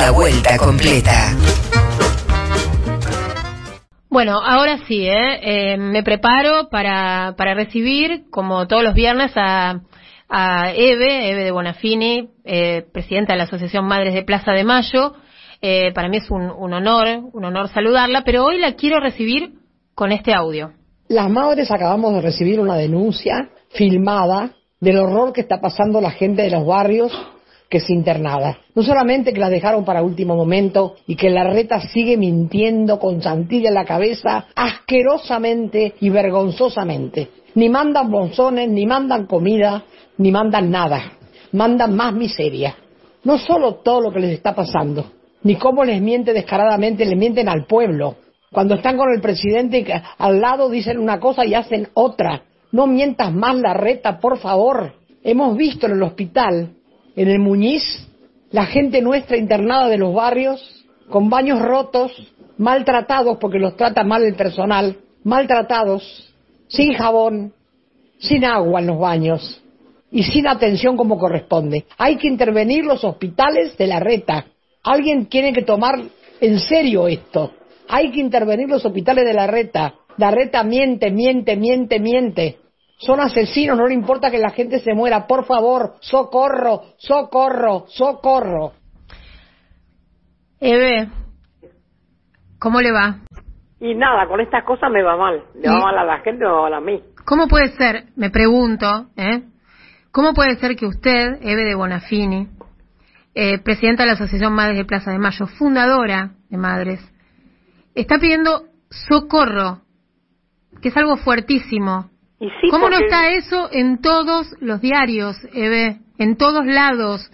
La vuelta completa. Bueno, ahora sí, ¿eh? Eh, me preparo para, para recibir, como todos los viernes, a, a Eve, Eve de Bonafini, eh, presidenta de la Asociación Madres de Plaza de Mayo. Eh, para mí es un, un honor, un honor saludarla, pero hoy la quiero recibir con este audio. Las madres acabamos de recibir una denuncia filmada del horror que está pasando la gente de los barrios que es internada. No solamente que la dejaron para último momento y que la reta sigue mintiendo con Santilla en la cabeza asquerosamente y vergonzosamente. Ni mandan bonzones, ni mandan comida, ni mandan nada. Mandan más miseria. No solo todo lo que les está pasando, ni cómo les miente descaradamente, le mienten al pueblo. Cuando están con el presidente al lado dicen una cosa y hacen otra. No mientas más la reta, por favor. Hemos visto en el hospital en el Muñiz, la gente nuestra internada de los barrios, con baños rotos, maltratados porque los trata mal el personal, maltratados, sin jabón, sin agua en los baños y sin atención como corresponde. Hay que intervenir los hospitales de la reta. Alguien tiene que tomar en serio esto. Hay que intervenir los hospitales de la reta. La reta miente, miente, miente, miente. Son asesinos, no le importa que la gente se muera. Por favor, socorro, socorro, socorro. Eve, ¿cómo le va? Y nada, con estas cosas me va mal. Le va mal a la gente, me va mal a mí. ¿Cómo puede ser, me pregunto, ¿eh? ¿Cómo puede ser que usted, Eve de Bonafini, eh, presidenta de la Asociación Madres de Plaza de Mayo, fundadora de Madres, está pidiendo socorro, que es algo fuertísimo? Y sí, ¿Cómo no está eso en todos los diarios, Eve? En todos lados.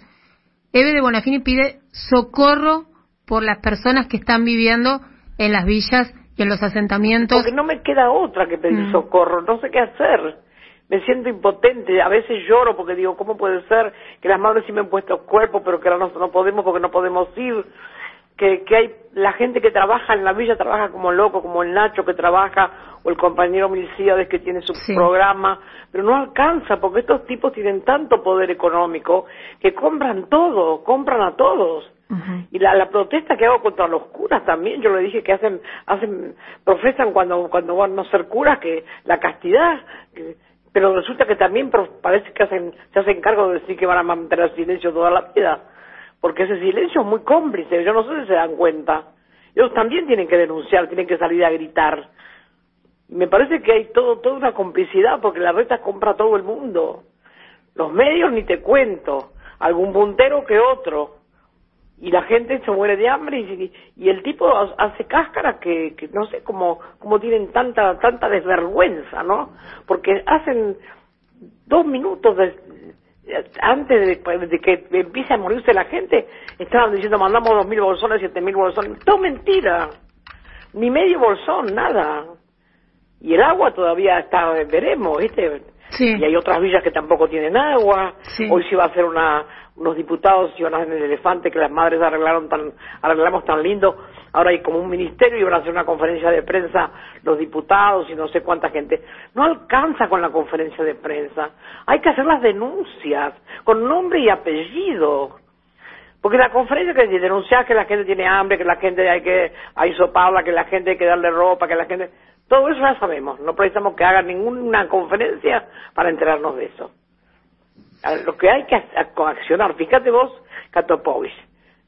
Eve de Bonafini pide socorro por las personas que están viviendo en las villas y en los asentamientos. Porque no me queda otra que pedir Mm. socorro, no sé qué hacer. Me siento impotente, a veces lloro porque digo, ¿cómo puede ser que las madres sí me han puesto cuerpo, pero que ahora no, no podemos porque no podemos ir? Que, que hay la gente que trabaja en la villa trabaja como loco, como el Nacho que trabaja, o el compañero Milcíades que tiene su Sí. programa, pero no alcanza porque estos tipos tienen tanto poder económico que compran todo, compran a todos. Y la, la protesta que hago contra los curas también, yo le dije que hacen, hacen, profesan cuando, cuando van a ser curas que la castidad, que- pero resulta que también parece que hacen, se hacen cargo de decir que van a mantener silencio toda la vida, porque ese silencio es muy cómplice, yo no sé si se dan cuenta. Ellos también tienen que denunciar, tienen que salir a gritar. Me parece que hay todo, toda una complicidad porque la reta compra a todo el mundo. Los medios ni te cuento, algún puntero que otro y la gente se muere de hambre y, y el tipo ha- hace cáscaras que, que no sé cómo, cómo tienen tanta tanta desvergüenza, ¿no? Porque hacen dos minutos de- antes de, de que empiece a morirse la gente, estaban diciendo mandamos dos mil bolsones, siete mil bolsones, todo mentira, ni medio bolsón, nada. Y el agua todavía está, veremos, ¿viste? Sí. Y hay otras villas que tampoco tienen agua. Sí. Hoy se va a hacer una, unos diputados a hacer el elefante que las madres arreglaron tan, arreglamos tan lindo. Ahora hay como un ministerio y van a hacer una conferencia de prensa los diputados y no sé cuánta gente. No alcanza con la conferencia de prensa. Hay que hacer las denuncias con nombre y apellido. Porque la conferencia que dice denunciar que la gente tiene hambre, que la gente hay que aisoparla, que la gente hay que darle ropa, que la gente... Todo eso ya sabemos. No precisamos que hagan ninguna conferencia para enterarnos de eso. Lo que hay que ac- accionar, fíjate vos, Catopovich.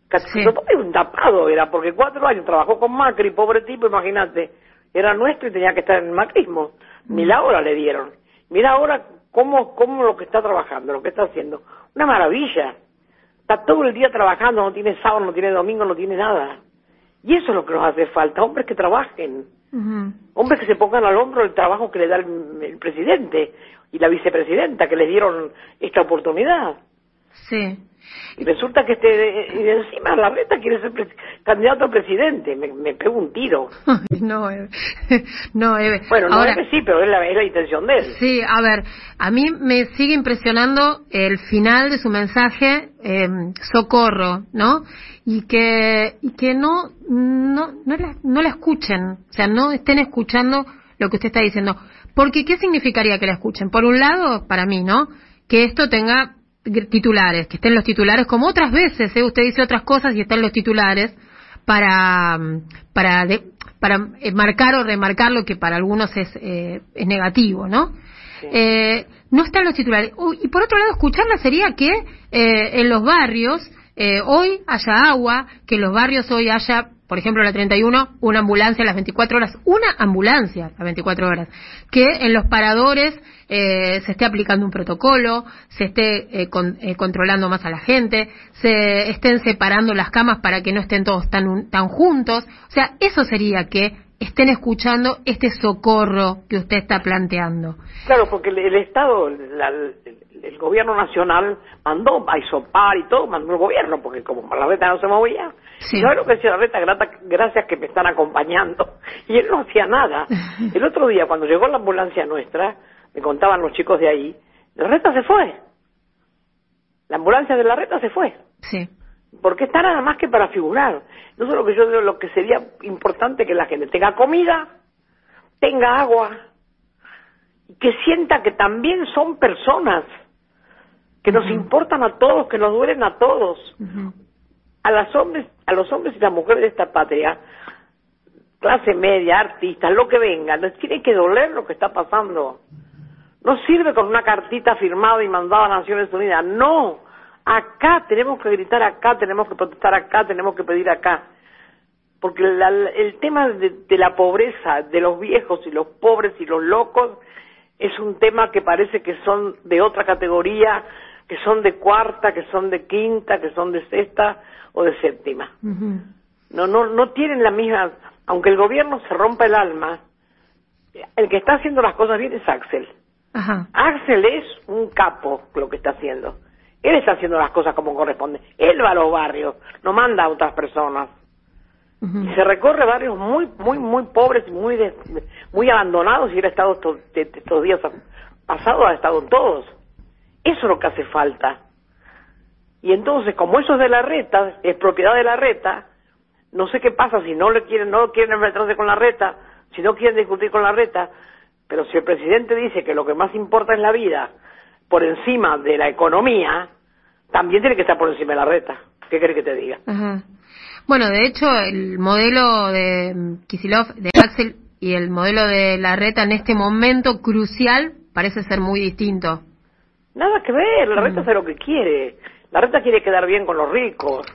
Cat- Sí. Un tapado era, porque cuatro años trabajó con Macri, pobre tipo, imagínate. Era nuestro y tenía que estar en el macrismo. Ni la hora le dieron. Mira ahora cómo, cómo lo que está trabajando, lo que está haciendo. Una maravilla. Está todo el día trabajando, no tiene sábado, no tiene domingo, no tiene nada. Y eso es lo que nos hace falta, hombres que trabajen, Hombres que se pongan al hombro el trabajo que le da el, el presidente y la vicepresidenta que le dieron esta oportunidad. Sí. Y resulta que este, y encima la reta quiere ser candidato a presidente, me, me pego un tiro. No, Eve. No, Eve. Bueno, no Ahora, que sí, pero es la, es la intención de él. Sí, a ver, a mí me sigue impresionando el final de su mensaje, eh, socorro, ¿no? Y que, y que no, no, no la, no la escuchen, o sea, no estén escuchando lo que usted está diciendo. Porque, ¿qué significaría que la escuchen? Por un lado, para mí, ¿no? Que esto tenga titulares, que estén los titulares, como otras veces, ¿eh? usted dice otras cosas y están los titulares para, para, para eh, marcar o remarcar lo que para algunos es, eh, es negativo, ¿no? Eh, no están los titulares. y por otro lado, escucharla sería que eh, en los barrios eh, hoy haya agua, que en los barrios hoy haya, por ejemplo, la 31, una ambulancia a las 24 horas, una ambulancia a las 24 horas, que en los paradores eh, se esté aplicando un protocolo, se esté eh, eh, controlando más a la gente, se estén separando las camas para que no estén todos tan, tan juntos. O sea, eso sería que estén escuchando este socorro que usted está planteando. Claro, porque el, Estado, el, gobierno nacional mandó a isopar y todo, mandó el gobierno, porque como la reta no se movía. Sí. Yo lo que decía la reta, gracias que me están acompañando. Y él no hacía nada. El otro día, cuando llegó la ambulancia nuestra, me contaban los chicos de ahí, la reta se fue. La ambulancia de la reta se fue. Sí porque está nada más que para figurar. No solo que yo digo lo que sería importante que la gente tenga comida, tenga agua, y que sienta que también son personas, que nos importan a todos, que nos duelen a todos. A las hombres, a los hombres y las mujeres de esta patria, clase media, artistas, lo que venga, les tiene que doler lo que está pasando. No sirve con una cartita firmada y mandada a Naciones Unidas, no Acá tenemos que gritar acá, tenemos que protestar acá, tenemos que pedir acá. Porque el tema de, la pobreza, de los viejos y los pobres y los locos, es un tema que parece que son de otra categoría, que son de cuarta, que son de quinta, que son de sexta o de séptima. No, no, no tienen la misma, aunque el gobierno se rompa el alma, el que está haciendo las cosas bien es Axel. Axel es un capo lo que está haciendo. Él está haciendo las cosas como corresponde. Él va a los barrios, no manda a otras personas. Y se recorre barrios muy, muy, muy pobres y muy, muy abandonados y él ha estado estos, estos días pasados, ha estado en todos. Eso es lo que hace falta. Y entonces, como eso es de la reta, es propiedad de la reta, no sé qué pasa si no le quieren, no quieren enfrentarse con la reta, si no quieren discutir con la reta, pero si el presidente dice que lo que más importa es la vida, por encima de la economía, también tiene que estar por encima de la reta. ¿Qué querés que te diga? Bueno, de hecho, el modelo de Kisilov, de Axel y el modelo de la reta en este momento crucial parece ser muy distinto. Nada que ver, la reta hace lo que quiere. La reta quiere quedar bien con los ricos.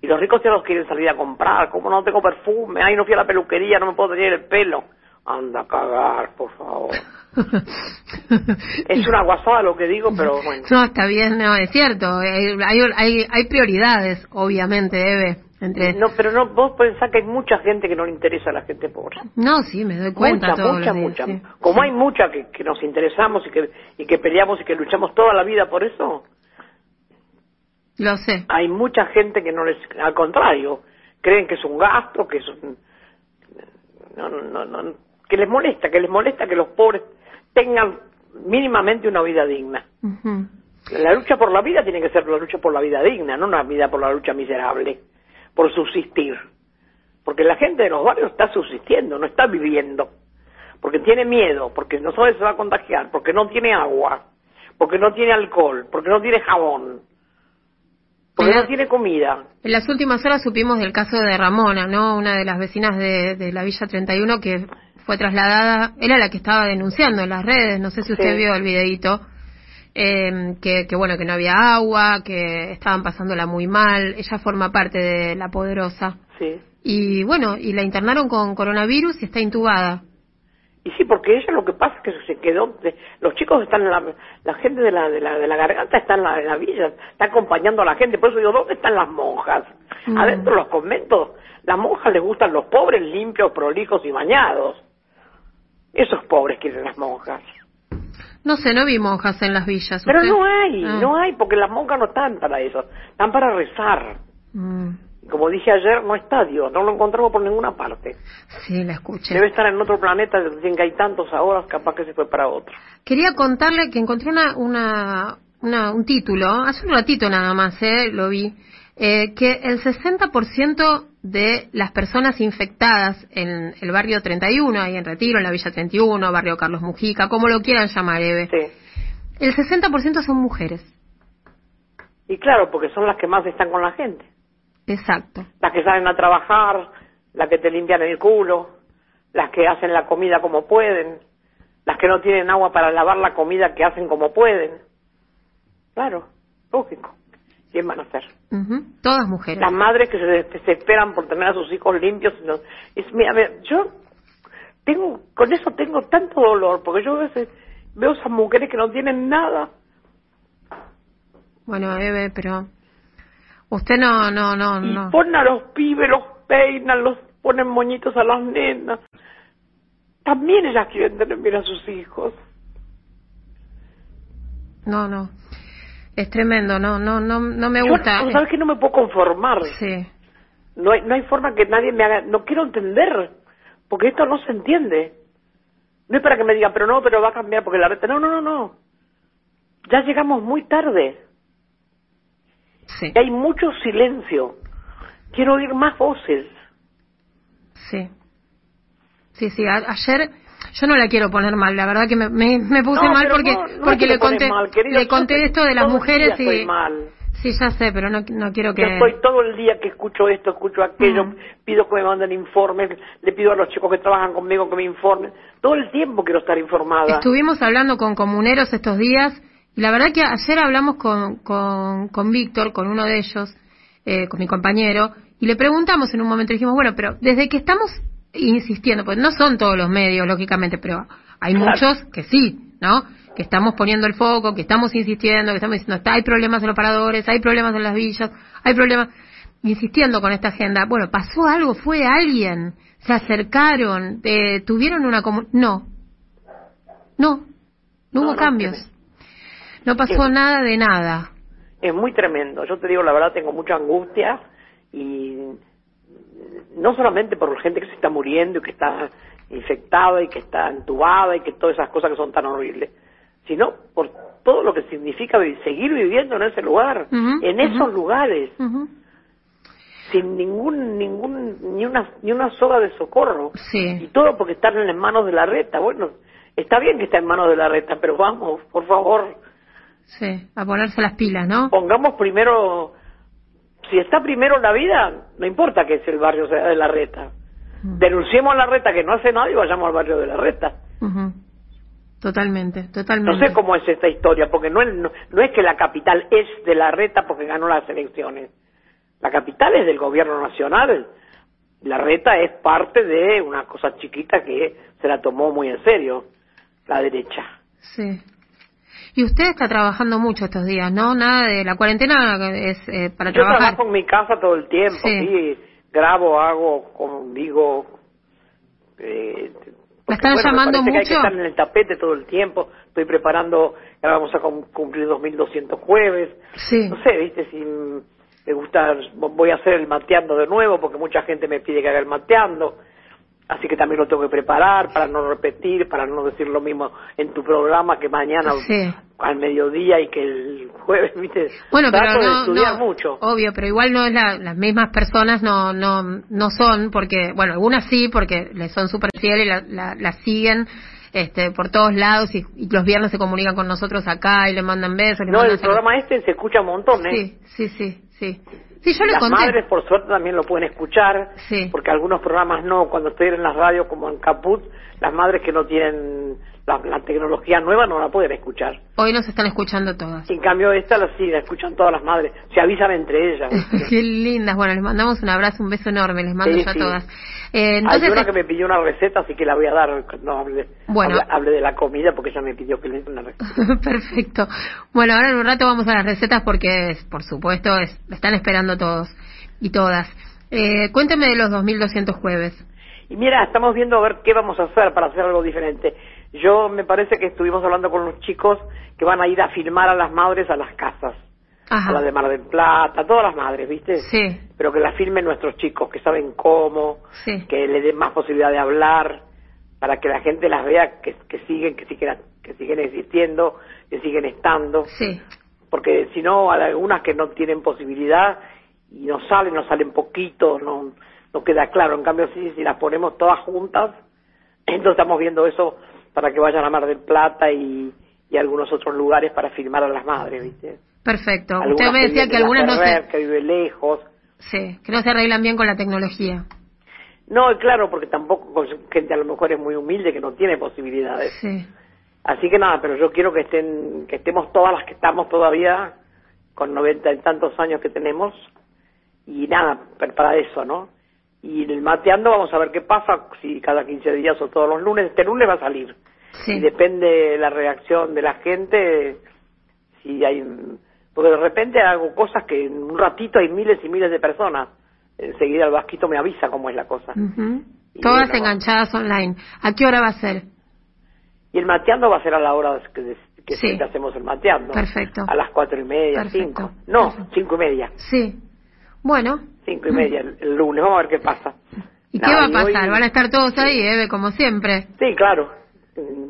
Y los ricos ya los quieren salir a comprar. Como no tengo perfume, ay, no fui a la peluquería, no me puedo tener el pelo. Anda a cagar, por favor. es una guasada lo que digo, pero bueno. No, está bien, no, es cierto. Hay, hay, hay prioridades, obviamente, debe. Entre... No, pero no, vos pensás que hay mucha gente que no le interesa a la gente pobre. No, sí, me doy cuenta. Mucha, mucha, mucha. Como hay mucha que, que, nos interesamos y que, y que peleamos y que luchamos toda la vida por eso. Lo sé. Hay mucha gente que no les, al contrario, creen que es un gasto, que es un... No, no, no, que les molesta, que les molesta que los pobres tengan mínimamente una vida digna. La lucha por la vida tiene que ser la lucha por la vida digna, no una vida por la lucha miserable, por subsistir. Porque la gente de los barrios está subsistiendo, no está viviendo. Porque tiene miedo, porque no sabe si se va a contagiar, porque no tiene agua, porque no tiene alcohol, porque no tiene jabón, porque no tiene comida. En las últimas horas supimos del caso de Ramona, ¿no? Una de las vecinas de, de la Villa 31 que fue trasladada, era la que estaba denunciando en las redes, no sé si usted vio el videito, eh, que, que, bueno, que no había agua, que estaban pasándola muy mal, ella forma parte de La Poderosa. Sí. Y bueno, y la internaron con coronavirus y está intubada. Y sí, porque ella lo que pasa es que se quedó, los chicos están, en la, la gente de la, de la, de la garganta está en la, villa, está acompañando a la gente, por eso digo, ¿dónde están las monjas? Mm. Adentro de los conventos, las monjas les gustan los pobres, limpios, prolijos y bañados. Esos pobres quieren las monjas. No sé, no vi monjas en las villas. Pero no hay, ah. no hay, porque las monjas no están para eso, están para rezar. Mm. Como dije ayer, no está Dios, no lo encontramos por ninguna parte. Sí, la escuché. Debe estar en otro planeta, dicen que hay tantos ahora, capaz que se fue para otro. Quería contarle que encontré una, una, una un título, hace un ratito nada más, eh, lo vi, eh, que el 60% de las personas infectadas en el barrio 31, ahí en Retiro, en la Villa 31, barrio Carlos Mujica, como lo quieran llamar, Eve, sí. el 60% son mujeres. Y claro, porque son las que más están con la gente. Exacto. Las que salen a trabajar, las que te limpian el culo, las que hacen la comida como pueden, las que no tienen agua para lavar la comida que hacen como pueden. Claro, lógico. ¿Quién van a hacer? Ujú. Todas mujeres. Las madres que se desesperan por tener a sus hijos limpios. y no- es, mira, a ver, yo tengo, con eso tengo tanto dolor, porque yo a veces veo esas mujeres que no tienen nada. Bueno, Eve, pero usted no, no, no, Y no. ponen a los pibes, los peinan, los ponen moñitos a las nenas. También ellas quieren tener bien a sus hijos. No, no. Es tremendo, no, no, no, no me Yo, gusta. ¿Sabes que no me puedo conformar? Sí. No hay, no hay forma que nadie me haga... No quiero entender, porque esto no se entiende. No es para que me digan, pero no, pero va a cambiar porque la reta... No, no, no, no. Ya llegamos muy tarde. Sí, Y hay mucho silencio. Quiero oír más voces. sí. Sí, sí, a- ayer yo no la quiero poner mal, la verdad que me, me, me puse No, mal porque no, no es porque que le conté mal, querido. le conté Yo esto de las mujeres y mal. sí, ya sé, pero no no quiero que Yo estoy todo el día que escucho esto, escucho aquello, Mm. pido que me manden informes, le pido a los chicos que trabajan conmigo que me informen. Todo el tiempo quiero estar informada. Estuvimos hablando con comuneros estos días y la verdad que ayer hablamos con, con, con Víctor, con uno de ellos, eh, con mi compañero, y le preguntamos en un momento, dijimos, bueno, pero desde que estamos insistiendo, pues no son todos los medios, lógicamente, pero hay Claro. muchos que sí, ¿no? Que estamos poniendo el foco, que estamos insistiendo, que estamos diciendo, está, hay problemas en los paradores, hay problemas en las villas, hay problemas, insistiendo con esta agenda. Bueno, pasó algo, fue alguien, se acercaron, eh, tuvieron una comu- no, no, no No, hubo no, cambios. No pasó nada de nada. Es muy tremendo. Yo te digo la verdad, tengo mucha angustia y no solamente por la gente que se está muriendo y que está infectada y que está entubada y que todas esas cosas que son tan horribles, sino por todo lo que significa vi- seguir viviendo en ese lugar, en esos lugares, sin ningún, ningún, ni una, ni una soga de socorro. Sí. Y todo porque están en las manos de la reta. Bueno, está bien que está en manos de la reta, pero vamos, por favor, Sí, a ponerse las pilas, ¿no? pongamos primero, si está primero la vida, no importa que el barrio sea de la reta. Denunciemos a la reta que no hace nada y vayamos al barrio de la reta. Ujú. Totalmente, No totalmente. sé cómo es esta historia, porque no es, no, no es que la capital es de la reta porque ganó las elecciones. La capital es del gobierno nacional. La reta es parte de una cosa chiquita que se la tomó muy en serio, la derecha. Sí. Y usted está trabajando mucho estos días, ¿no? Nada de la cuarentena es eh, para Yo trabajar. trabajo en mi casa todo el tiempo, Sí. sí, grabo, hago, como digo, eh, están bueno, me llamando parece que hay que mucho? estar en el tapete todo el tiempo. Estoy preparando, ahora vamos a cum- cumplir 2.200 jueves. Sí. No sé, viste, si me gusta, voy a hacer el mateando de nuevo porque mucha gente me pide que haga el mateando. Así que también lo tengo que preparar para no repetir, para no decir lo mismo en tu programa que mañana Sí. al mediodía y que el jueves, viste. Bueno, pero de no, estudiar no, mucho. obvio, pero igual no es la- las mismas personas, no, no, no son, porque, bueno, algunas sí, porque les son súper fieles y la, la, la siguen este, por todos lados y, y los viernes se comunican con nosotros acá y le mandan besos. le No, mandan el programa este se escucha un montón, ¿eh? Sí, sí, sí, sí. Sí, yo le Las conté. madres, por suerte, también lo pueden escuchar, Sí. porque algunos programas no. Cuando estoy en las radios, como en Caput, las madres que no tienen la, la tecnología nueva no la pueden escuchar. Hoy nos están escuchando todas. En cambio, esta la sí, la escuchan todas las madres. Se avisan entre ellas. Qué lindas. Bueno, les mandamos un abrazo, un beso enorme. Les mando Sí, yo a sí. todas. Eh, Hay entonces, una que me pidió una receta, así que la voy a dar. No hable, Bueno. hable, hable de la comida, porque ella me pidió que le dé una receta. Perfecto. Bueno, ahora en un rato vamos a las recetas porque, es, por supuesto, es, están esperando todos y todas. Eh, cuénteme de los 2200 jueves. Y mira, estamos viendo a ver qué vamos a hacer para hacer algo diferente. Yo me parece que estuvimos hablando con los chicos que van a ir a filmar a las madres a las casas. A la de. Mar del Plata, a todas las madres, ¿viste? Sí, Pero que las filmen nuestros chicos, que saben cómo, sí. que le den más posibilidad de hablar, para que la gente las vea que, que siguen, que siguen, que siguen existiendo, que siguen estando. Sí. Porque si no, hay algunas que no tienen posibilidad y no salen, no salen poquito, no, no queda claro. En cambio, sí, si las ponemos todas juntas, entonces estamos viendo eso para que vayan a Mar del Plata y, y algunos otros lugares para filmar a las madres, ¿viste? Perfecto. Algunas Usted me decía que algunas no se, que vive lejos. sí, que no se arreglan bien con la tecnología. No, claro, porque tampoco gente a lo mejor es muy humilde que no tiene posibilidades. Sí. Así que nada, pero yo quiero que estén, que estemos todas las que estamos todavía con noventa y tantos años que tenemos y nada, para eso, ¿no? Y el mateando vamos a ver qué pasa, si cada 15 días o todos los lunes, este lunes va a salir. Sí. Y depende de la reacción de la gente, si hay, porque de repente hago cosas que en un ratito hay miles y miles de personas. Enseguida el vasquito me avisa cómo es la cosa. Todas bueno, enganchadas online. ¿A qué hora va a ser? Y el mateando va a ser a la hora que, que Sí. siempre hacemos el mateando. Perfecto. A las cuatro y media, Perfecto. cinco. No, Perfecto. cinco y media. Sí. Bueno. Cinco y media el, el lunes. Vamos a ver qué pasa. ¿Y Nada, qué va a pasar? hoy- Van a estar todos ahí, Eve, como siempre. Sí, claro.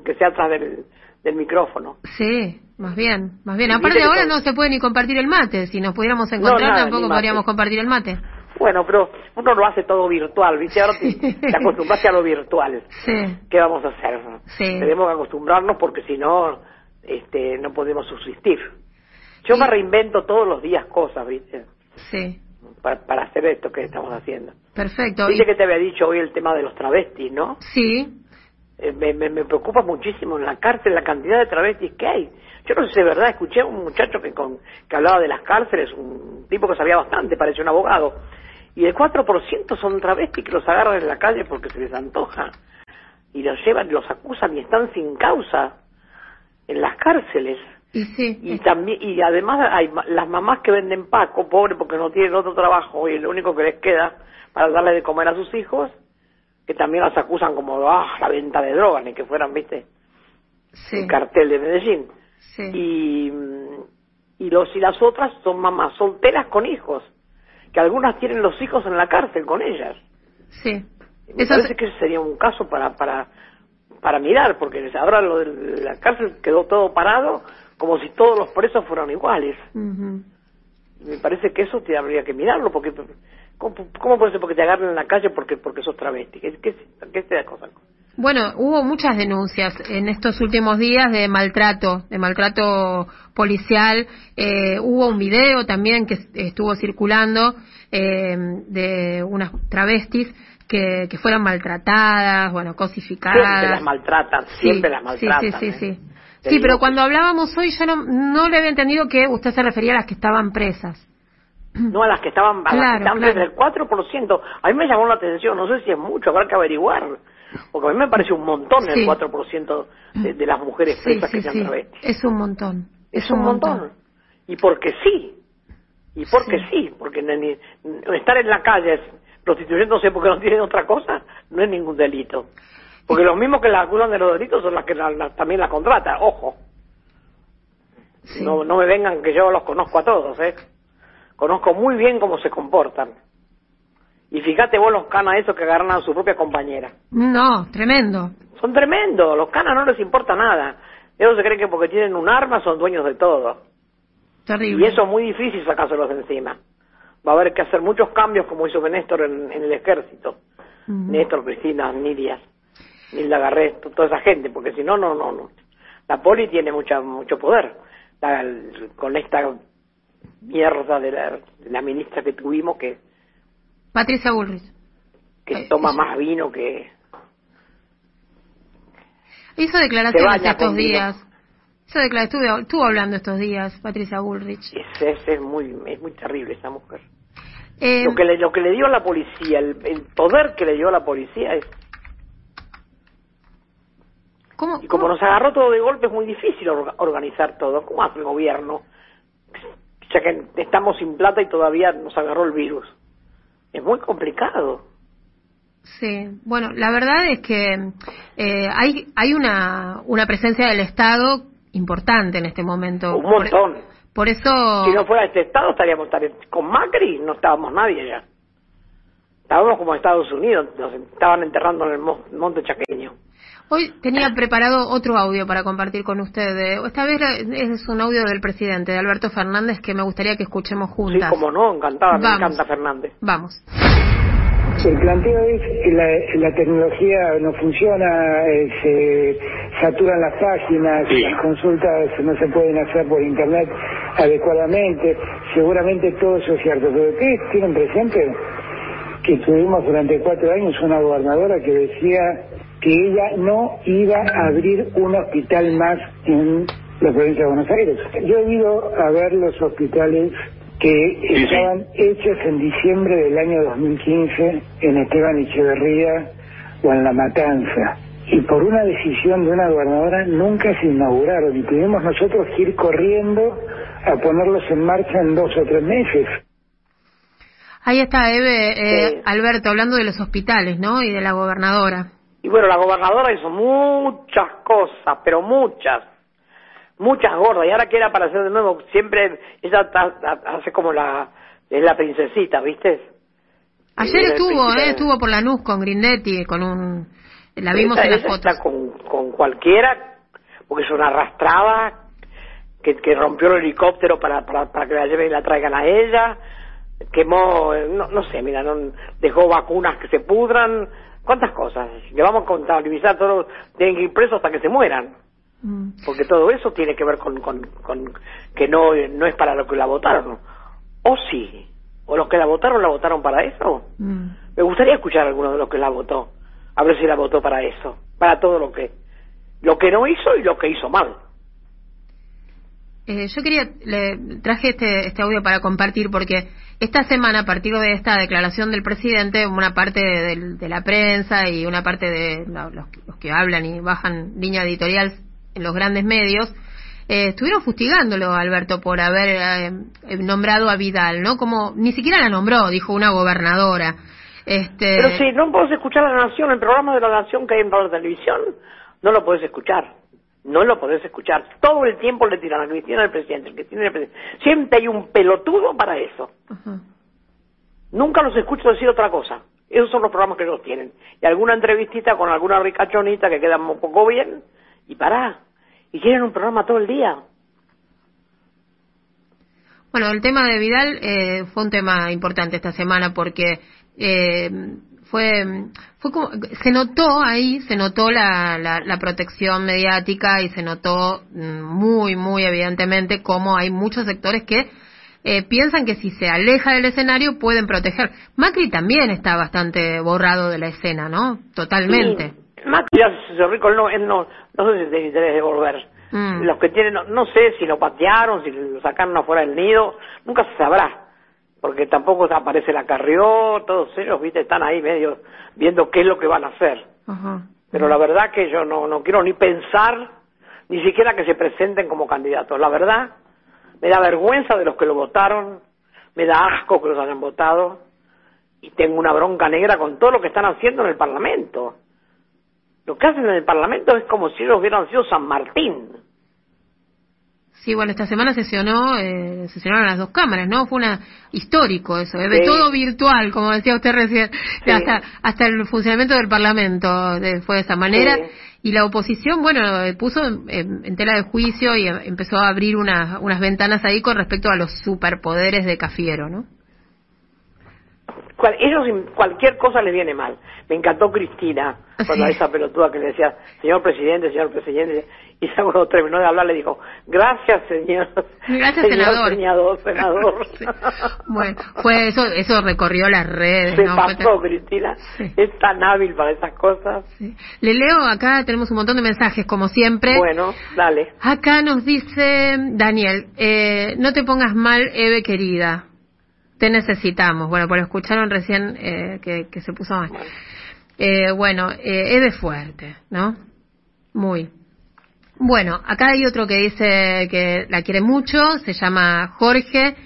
Que sea atrás del, del micrófono. Sí, más bien, más bien. Aparte ahora no se puede ni compartir el mate. Si nos pudiéramos encontrar nada, tampoco podríamos compartir el mate. Bueno, pero uno lo hace todo virtual, ¿viste? Ahora te, te acostumbraste a lo virtual. Sí, ¿Qué vamos a hacer? Sí. Tenemos que acostumbrarnos porque si no, este, no podemos subsistir. Yo me reinvento todos los días cosas, ¿viste? sí. Para, para hacer esto que estamos haciendo. Perfecto. Y- que te había dicho hoy el tema de los travestis, ¿no? Sí, Eh, me, me, me preocupa muchísimo en la cárcel la cantidad de travestis que hay. Yo no sé si de verdad, escuché a un muchacho que, con, que hablaba de las cárceles, un tipo que sabía bastante, parecía un abogado, y el 4% son travestis que los agarran en la calle porque se les antoja, y los llevan, los acusan y están sin causa en las cárceles. Y sí. Y también y además hay las mamás que venden paco, pobre porque no tienen otro trabajo y lo único que les queda para darle de comer a sus hijos, que también las acusan como ah, la venta de drogas, ni que fueran, viste, sí, el cartel de Medellín. sí. Y, y los y las otras son mamás solteras con hijos, que algunas tienen los hijos en la cárcel con ellas. sí. Me Eso parece es- que ese sería un caso para para para mirar, porque ahora lo de la cárcel quedó todo parado como si todos los presos fueran iguales. Ujú. Me parece que eso te habría que mirarlo, porque ¿cómo, cómo puede ser porque te agarren en la calle porque porque sos travesti? ¿Qué, qué, qué es esta cosa? Bueno, hubo muchas denuncias en estos últimos días de maltrato, de maltrato policial. Eh, hubo un video también que estuvo circulando eh, de unas travestis que, que fueron maltratadas, bueno, cosificadas. Siempre las maltratan, Sí, siempre las maltratan. Sí, sí, sí, ¿eh? sí. Sí, pero que- cuando hablábamos hoy yo no, no le había entendido que usted se refería a las que estaban presas. No, a las que estaban, a las Claro, que están claro. desde el 4%. A mí me llamó la atención, no sé si es mucho, habrá que averiguar. Porque a mí me parece un montón el Sí. 4% de, de las mujeres Sí, presas sí, que sean sí. travestis. Es un montón. Es un montón. Y porque sí. Y porque Sí. sí. Porque ni- estar en la calle prostituyéndose porque no tienen otra cosa no es ningún delito. Porque los mismos que la acusan de los delitos son las que la- la- también la contratan. Ojo. Sí. No, no me vengan que yo los conozco a todos, ¿eh? Conozco muy bien cómo se comportan. Y fíjate vos los canas esos que agarran a su propia compañera. No, tremendo. Son tremendos, los canas no les importa nada. Ellos se creen que porque tienen un arma son dueños de todo. Terrible. Y eso es muy difícil sacárselos de encima. Va a haber que hacer muchos cambios como hizo Néstor en, en el ejército. Ujú. Néstor, Cristina, Nidia, Nilda Garré, to- toda esa gente, porque si no, no, no, no. La poli tiene mucha, mucho poder. La- el- con esta mierda de la, de la ministra que tuvimos que, Patricia Bullrich. que toma eso. más vino que... Hizo declaraciones estos vino. días. Hizo declara- estuvo, estuvo hablando estos días Patricia Bullrich. Es, es, es muy, es muy terrible esa mujer. Eh, Lo que, le, lo que le dio a la policía, el, el poder que le dio a la policía es ¿cómo, Y como cómo- nos agarró todo de golpe, es muy difícil orga- organizar todo. ¿Cómo hace el gobierno? Ya que estamos sin plata y todavía nos agarró el virus. Es muy complicado. Sí, bueno, la verdad es que eh, hay hay una una presencia del Estado importante en este momento. Un montón. Por, por eso. Si no fuera este Estado, estaríamos con Macri, no estábamos nadie ya. Estábamos como Estados Unidos, nos estaban enterrando en el mo- monte chaqueño. Hoy tenía preparado otro audio para compartir con ustedes. Esta vez es un audio del presidente, de Alberto Fernández, que me gustaría que escuchemos Sí, juntas. como no, encantada, me Vamos. encanta Fernández. Vamos. El planteo es que la, la tecnología no funciona, eh, se saturan las páginas, Sí. las consultas no se pueden hacer por internet. adecuadamente, seguramente todo eso es cierto, pero ustedes tienen presente que tuvimos durante cuatro años una gobernadora que decía que ella no iba a abrir un hospital más en la provincia de Buenos Aires. Yo he ido a ver los hospitales que estaban hechos en diciembre del año 2015 en Esteban Echeverría o en La Matanza. Y por una decisión de una gobernadora nunca se inauguraron y tuvimos nosotros que ir corriendo a ponerlos en marcha en dos o tres meses. Ahí está, Eve, eh, Alberto, hablando de los hospitales, ¿no? Y de la gobernadora. Y bueno, la gobernadora hizo muchas cosas, pero muchas, muchas gordas. Y ahora quiere aparecer de nuevo, siempre ella hace como la, es la princesita, ¿viste? Ayer estuvo, eh, estuvo por la NUS con Grindetti, con un... La vimos en las fotos. Está con, con cualquiera, porque es una arrastrada, que, que rompió el helicóptero para, para, para que la lleven y la traigan a ella quemó, no, no sé, mira, no, dejó vacunas que se pudran, cuántas cosas. Le vamos a contabilizar todos, tienen que ir presos hasta que se mueran. Mm. Porque todo eso tiene que ver con, con, con, que no, no es para lo que la votaron. O sí, o los que la votaron la votaron para eso. Mm. Me gustaría escuchar a alguno de los que la votó, a ver si la votó para eso, para todo lo que, lo que no hizo y lo que hizo mal. Eh, yo quería, le traje este, este audio para compartir porque esta semana, a partir de esta declaración del presidente, una parte de, la prensa y una parte de los, que hablan y bajan línea editorial en los grandes medios, eh, estuvieron fustigándolo, Alberto, por haber eh, nombrado a Vidal, ¿no? Como ni siquiera la nombró, dijo una gobernadora. Este... Pero si no puedes escuchar la Nación, el programa de la Nación que hay en la televisión, no lo puedes escuchar no lo podés escuchar. Todo el tiempo le tiran a Cristina al presidente, el presidente. Siempre hay un pelotudo para eso. Nunca los escucho decir otra cosa. Esos son los programas que ellos tienen. Y alguna entrevistita con alguna ricachonita que queda un poco bien, y pará. Y tienen un programa todo el día. Bueno, el tema de Vidal eh, fue un tema importante esta semana porque eh, fue, fue como, se notó ahí, se notó la, la, protección mediática y se notó mm, muy, muy evidentemente cómo hay muchos sectores que eh, piensan que si se aleja del escenario pueden proteger. Macri también está bastante borrado de la escena, ¿no? Totalmente. Macri ya se rico, no, no, no sé si tiene interés de volver. Mm. Los que tienen, no, no, sé si lo patearon, si lo sacaron afuera del nido, nunca se sabrá porque tampoco aparece la Carrió, todos ellos, viste, están ahí medio viendo qué es lo que van a hacer. Pero la verdad que yo no, no quiero ni pensar, ni siquiera que se presenten como candidatos. La verdad, me da vergüenza de los que lo votaron, me da asco que los hayan votado, y tengo una bronca negra con todo lo que están haciendo en el Parlamento. Lo que hacen en el Parlamento es como si ellos hubieran sido San Martín. Sí, bueno, esta semana sesionó, eh, sesionaron las dos cámaras, ¿no? Fue una histórico eso, ¿eh? de todo virtual, como decía usted recién, hasta hasta el funcionamiento del Parlamento fue de esa manera. Y la oposición, bueno, puso en, tela de juicio y empezó a abrir unas, unas ventanas ahí con respecto a los superpoderes de Cafiero, ¿no? Ellos cualquier cosa les viene mal. Me encantó Cristina, cuando esa pelotuda que le decía, señor presidente, señor presidente, y cuando terminó de hablar le dijo, gracias señor. Gracias senador. Senador, senador. Bueno, fue eso, eso recorrió las redes. Se pasó Cristina, es tan hábil para esas cosas. Le leo, acá tenemos un montón de mensajes como siempre. Bueno, dale. Acá nos dice Daniel, eh, no te pongas mal, Eve querida te necesitamos. Bueno, pues lo escucharon recién eh, que, se puso mal. Eh, bueno, eh, es de fuerte, ¿no? Muy. Bueno, acá hay otro que dice que la quiere mucho, se llama Jorge.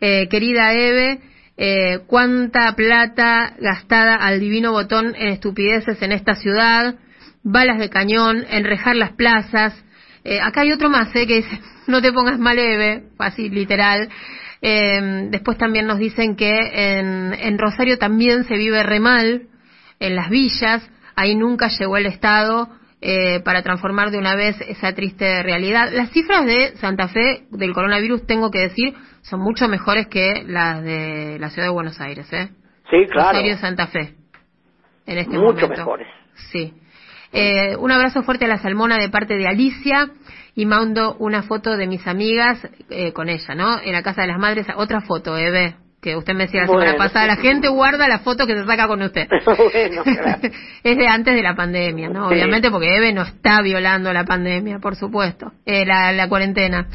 Eh, querida Eve, eh, cuánta plata gastada al divino botón en estupideces en esta ciudad, balas de cañón, enrejar las plazas. Eh, acá hay otro más, eh, que dice, no te pongas mal Eve, así literal. Eh, después también nos dicen que en, en Rosario también se vive re mal, en las villas, ahí nunca llegó el Estado eh, para transformar de una vez esa triste realidad. Las cifras de Santa Fe del coronavirus, tengo que decir, son mucho mejores que las de la ciudad de Buenos Aires, ¿eh? Sí, claro. Rosario y Santa Fe, en este mucho mejores. Sí. Eh, un abrazo fuerte a la Salmona de parte de Alicia y mando una foto de mis amigas eh, con ella, ¿no? En la casa de las madres, otra foto, Eve, que usted me decía la semana pasada, la gente guarda la foto que se saca con usted. bueno, claro. es de antes de la pandemia, ¿no? Sí. Obviamente porque Eve no está violando la pandemia, por supuesto, eh, la, la cuarentena.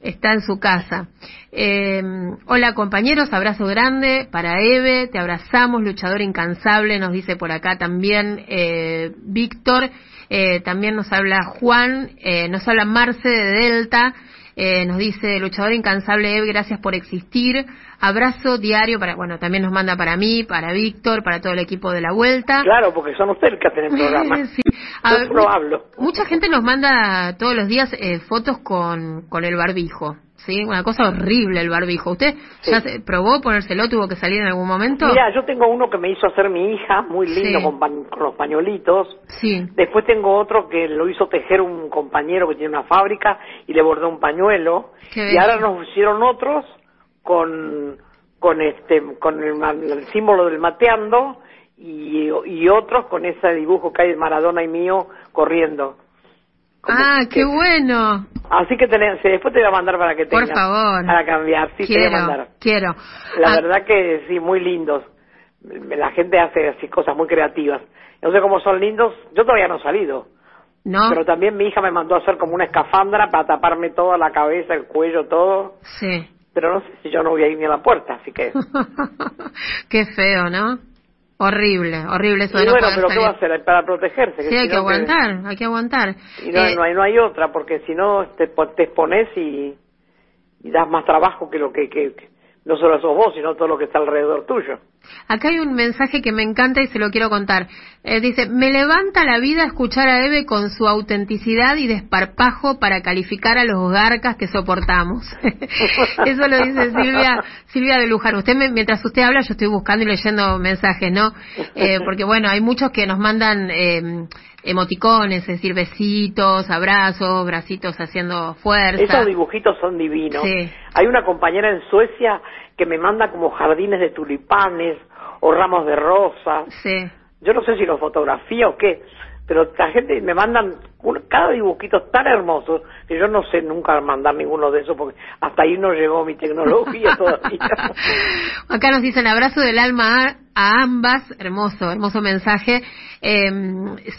Está en su casa. Eh, hola compañeros, abrazo grande para Eve, te abrazamos, luchador incansable, nos dice por acá también eh, Víctor, eh, también nos habla Juan, eh, nos habla Marce de Delta, eh, nos dice luchador incansable Eve, gracias por existir, abrazo diario para, bueno, también nos manda para mí, para Víctor, para todo el equipo de la vuelta. Claro, porque son ustedes que hacen el programa. Sí. A Yo solo hablo. Mucha gente nos manda todos los días eh, fotos con, con el barbijo, ¿sí? Una cosa horrible el barbijo. ¿Usted ya Sí. se- probó ponérselo? ¿Tuvo que salir en algún momento? Mira, yo tengo uno que me hizo hacer mi hija, muy lindo, Sí. con, con los pañuelitos. Sí. Después tengo otro que lo hizo tejer un compañero que tiene una fábrica y le bordó un pañuelo. Qué y ahora nos hicieron otros con con este con el, el símbolo del mateando y, y otros con ese dibujo que hay de Maradona y mío corriendo. Ah, que- qué bueno. Así que tenés, después te voy a mandar para que Por tengas. favor. Para cambiar, sí, te voy a quiero, mandar. quiero. La Ah, verdad que sí, muy lindos. La gente hace así cosas muy creativas. No sé cómo son lindos. Yo todavía no he salido. ¿No? Pero también mi hija me mandó a hacer como una escafandra para taparme toda la cabeza, el cuello, todo. Sí. Pero no sé si yo no voy a ir ni a la puerta, así que... qué feo, ¿no? Horrible, horrible eso de y no bueno, poder pero ¿qué va a salir. hacer? Para protegerse. Sí, hay que aguantar, hay que aguantar. Y no, Eh, no, hay, no hay otra, porque si no te, te expones y, y das más trabajo que lo que, que, que- No solo sos vos, sino todo lo que está alrededor tuyo. Acá hay un mensaje que me encanta y se lo quiero contar. Eh, dice, me levanta la vida escuchar a Eve con su autenticidad y desparpajo para calificar a los garcas que soportamos. Eso lo dice Silvia, Silvia de Luján. Usted, me- mientras usted habla, yo estoy buscando y leyendo mensajes, ¿no? Eh, porque bueno, hay muchos que nos mandan eh, emoticones, es decir, besitos, abrazos, bracitos haciendo fuerza. Esos dibujitos son divinos. Sí. Hay una compañera en Suecia que me manda como jardines de tulipanes o ramos de rosas. Sí. Yo no sé si lo fotografía o qué, pero la gente me mandan cada dibujito tan hermoso que yo no sé nunca mandar ninguno de esos porque hasta ahí no llegó mi tecnología todavía. Acá nos dicen abrazo del alma a, ambas, hermoso, hermoso mensaje. Eh,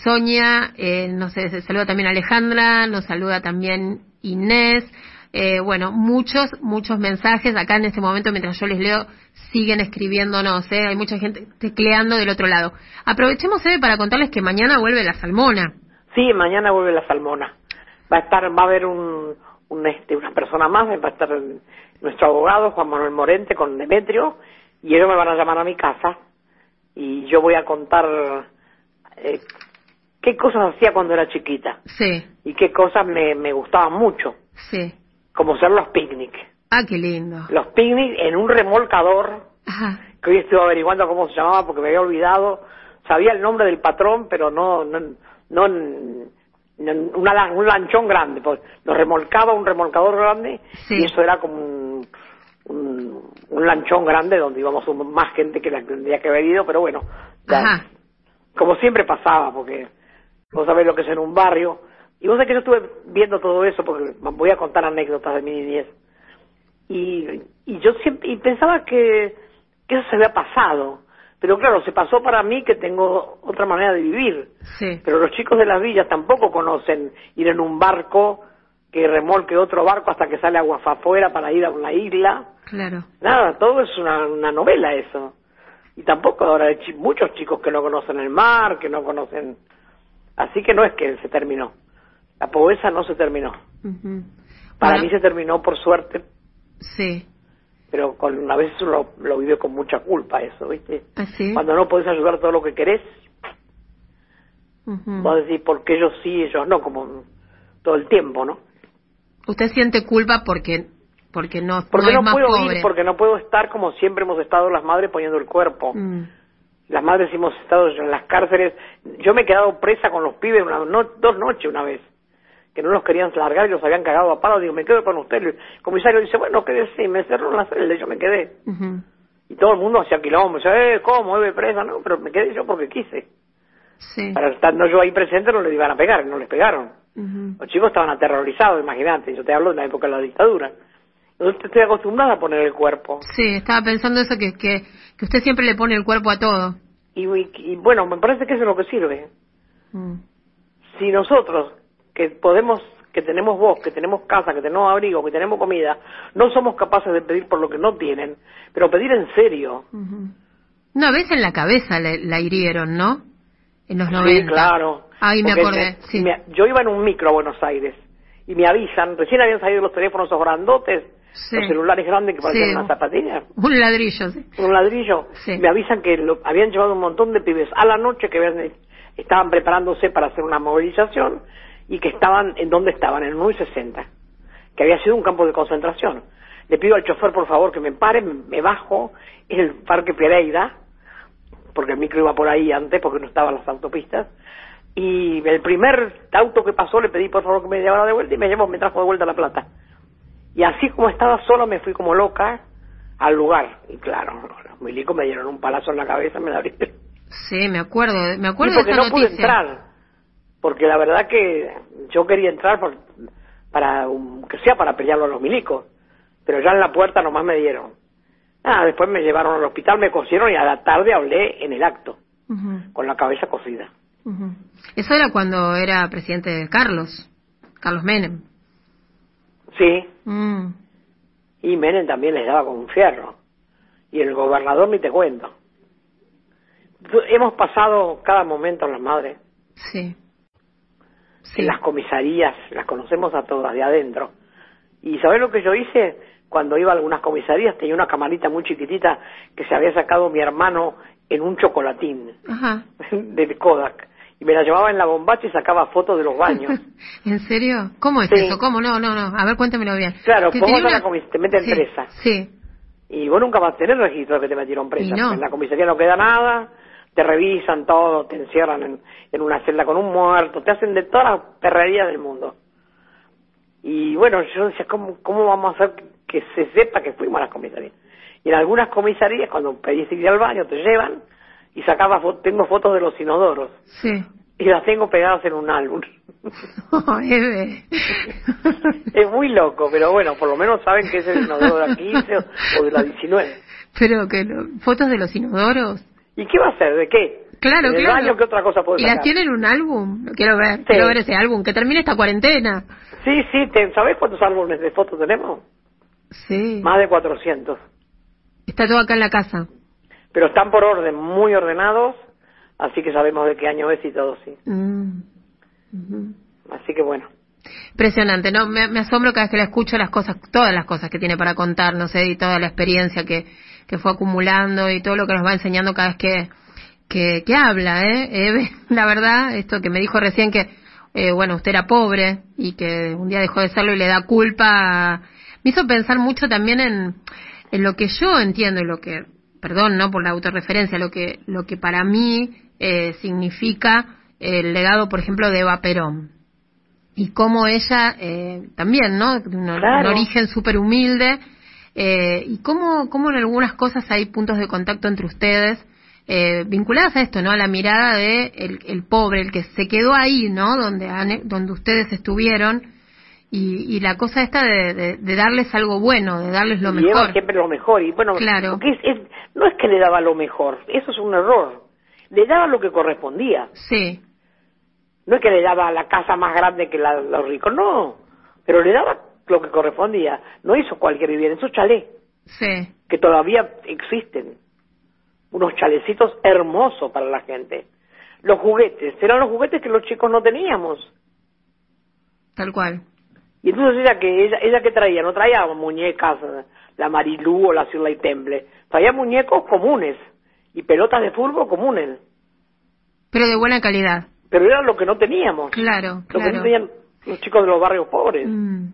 Sonia, eh, nos se saluda también Alejandra, nos saluda también Inés. Eh, bueno, muchos, muchos mensajes. Acá en este momento, mientras yo les leo, siguen escribiéndonos. ¿eh? Hay mucha gente tecleando del otro lado. Aprovechemos, Eve, para contarles que mañana vuelve la salmona. Sí, mañana vuelve la salmona. Va a estar, va a haber un, un, este, una persona más, va a estar nuestro abogado Juan Manuel Morente con Demetrio y ellos me van a llamar a mi casa y yo voy a contar eh, qué cosas hacía cuando era chiquita Sí, y qué cosas me, me gustaban mucho, sí. Como ser los picnic. Ah, qué lindo. Los picnic en un remolcador Ajá. que hoy estuve averiguando cómo se llamaba porque me había olvidado. Sabía el nombre del patrón, pero no, no, no, no- una un lanchón grande. Pues nos remolcaba un remolcador grande Sí. y eso era como un, un, un lanchón grande donde íbamos más gente que la que tendría que haber ido, pero bueno, ya- como siempre pasaba, porque vos sabés lo que es en un barrio. Y vos sabés que yo estuve viendo todo eso, porque voy a contar anécdotas de mi niñez. Y, y yo siempre y pensaba que, que eso se había pasado. Pero claro, se pasó para mí que tengo otra manera de vivir. Sí. Pero los chicos de las villas tampoco conocen ir en un barco que remolque otro barco hasta que sale agua afuera para ir a una isla. Claro. Nada, todo es una, una novela eso. Y tampoco ahora hay muchos chicos que no conocen el mar, que no conocen... Así que no es que se terminó. La pobreza no se terminó. Para Bueno, mí se terminó por suerte, Sí. pero con, a veces uno lo, lo vive con mucha culpa eso, ¿viste? Así. Cuando no podés ayudar todo lo que querés, Ujú. vos decís, ¿por qué ellos sí, ellos no? Como todo el tiempo, ¿no? Usted siente culpa porque porque no, Porque no no, es más puedo pobre. ir, porque no puedo estar como siempre hemos estado las madres poniendo el cuerpo. Mm. Las madres hemos estado en las cárceles. Yo me he quedado presa con los pibes una, no, dos noches una vez, que no los querían largar y los habían cagado a palo. Digo, me quedo con usted. El comisario dice, bueno, quédese. Y me cerró la celda y yo me quedé. Y todo el mundo hacía quilombo. Dice, eh, ¿cómo? ¿Eve presa? No, pero me quedé yo porque quise. Sí. Para estando yo ahí presente no les iban a pegar, no les pegaron. Los chicos estaban aterrorizados, imagínate, yo te hablo de la época de la dictadura. Entonces estoy acostumbrada a poner el cuerpo. Sí, estaba pensando eso, que, que, que usted siempre le pone el cuerpo a todo. Y, y- y, bueno, me parece que eso es lo que sirve. Mm. Si nosotros, que podemos, que tenemos voz, que tenemos casa, que tenemos abrigo, que tenemos comida, no somos capaces de pedir por lo que no tienen, pero pedir en serio. Una vez en la cabeza le- la hirieron, ¿no? En los 90. Sí, claro. Ahí me acordé, me- sí. me- yo iba en un micro a Buenos Aires y me avisan, recién habían salido los teléfonos esos grandotes, Sí. los celulares grandes que parecían unas zapatillas, Un ladrillo, sí. un ladrillo. Sí. Me avisan que lo- habían llevado un montón de pibes a la noche que habían- estaban preparándose para hacer una movilización y que estaban, ¿en dónde estaban? En el 9 60, que había sido un campo de concentración. Le pido al chofer, por favor, que me pare, me, bajo, es el Parque Pereira, porque el micro iba por ahí antes, porque no estaban las autopistas, y el primer auto que pasó le pedí, por favor, que me llevara de vuelta, y me llevó, me trajo de vuelta a La Plata. Y así como estaba solo, me fui como loca al lugar. Y claro, los milicos me dieron un palazo en la cabeza, me la abrieron. Sí, me acuerdo, me Y acuerdo porque de esa no pude entrar. Porque la verdad que yo quería entrar por- para, un- que sea para pelearlo a los milicos. Pero ya en la puerta nomás me dieron. Ah, después me llevaron al hospital, me cosieron y a la tarde hablé en el acto, con la cabeza cosida. Eso era cuando era presidente Carlos, Carlos Menem. Sí, Mm, y Menem también les daba con un fierro. Y el gobernador ni te cuento. Hemos pasado cada momento las madres. sí. Sí. en las comisarías, las conocemos a todas de adentro. Y ¿sabés lo que yo hice? Cuando iba a algunas comisarías tenía una camarita muy chiquitita que se había sacado mi hermano en un chocolatín Ajá. del Kodak. Y me la llevaba en la bombacha y sacaba fotos de los baños. ¿En serio? ¿Cómo es Sí. eso? ¿Cómo? No, no, no. A ver, cuéntemelo bien. Claro, la comis- te meten sí, presa. Sí. Y vos nunca vas a tener registro de que te metieron presa. No. En la comisaría no queda nada, te revisan todo, te encierran en, en una celda con un muerto, te hacen de todas las perrerías del mundo. Y bueno, yo decía, ¿cómo, cómo vamos a hacer que se sepa que fuimos a las comisarías? Y en algunas comisarías, cuando pedís ir al baño, te llevan y sacaba fo- tengo fotos de los inodoros Sí. y las tengo pegadas en un álbum. Oh, es muy loco, pero bueno, por lo menos saben que es el inodoro de la 15 o- o de la 19. Pero que lo- fotos de los inodoros. ¿Y qué va a hacer? ¿De qué? Claro, ¿En el claro. baño qué otra cosa puede ¿Y las tienen en un álbum? Quiero ver. Quiero ver ese álbum. Que termine esta cuarentena. Sí, sí, te, ¿sabés cuántos álbumes de fotos tenemos? Sí. Más de 400. Está todo acá en la casa. Pero están por orden, muy ordenados, así que sabemos de qué año es y todo, sí. Mm. Ujú. Así que bueno. Impresionante, ¿no? Me, me asombro cada vez que la escucho las cosas, todas las cosas que tiene para contar, no sé, y toda la experiencia que, que fue acumulando y todo lo que nos va enseñando cada vez que, que, que habla, ¿eh? Eve, la verdad, esto que me dijo recién que, eh, bueno, usted era pobre y que un día dejó de serlo y le da culpa, me hizo pensar mucho también en, en lo que yo entiendo y lo que, perdón, ¿no? Por la autorreferencia, lo que, lo que para mí eh, significa el legado, por ejemplo, de Eva Perón y cómo ella eh, también, ¿no? Un, Claro. un origen súper humilde eh, y cómo, cómo en algunas cosas hay puntos de contacto entre ustedes eh, vinculadas a esto, ¿no? A la mirada de el, el pobre, el que se quedó ahí, ¿no? Donde donde ustedes estuvieron y, y la cosa esta de, de- de darles algo bueno, de darles lo y mejor. siempre lo mejor. Y bueno, Claro. porque es, es- no es que le daba lo mejor, eso es un error. Le daba lo que correspondía. Sí, No es que le daba la casa más grande que la, los ricos, no. Pero le daba lo que correspondía. No hizo cualquier vivienda, esos chalés sí, que todavía existen. Unos chalecitos hermosos para la gente. Los juguetes, eran los juguetes que los chicos no teníamos. tal cual. Y entonces ella que ella, ella que traía, no traía muñecas, la Marilú o la Shirley Temple, traía muñecos comunes y pelotas de fútbol comunes, Pero de buena calidad. pero era lo que no teníamos, Claro, lo que no tenían los chicos de los barrios pobres. Mm,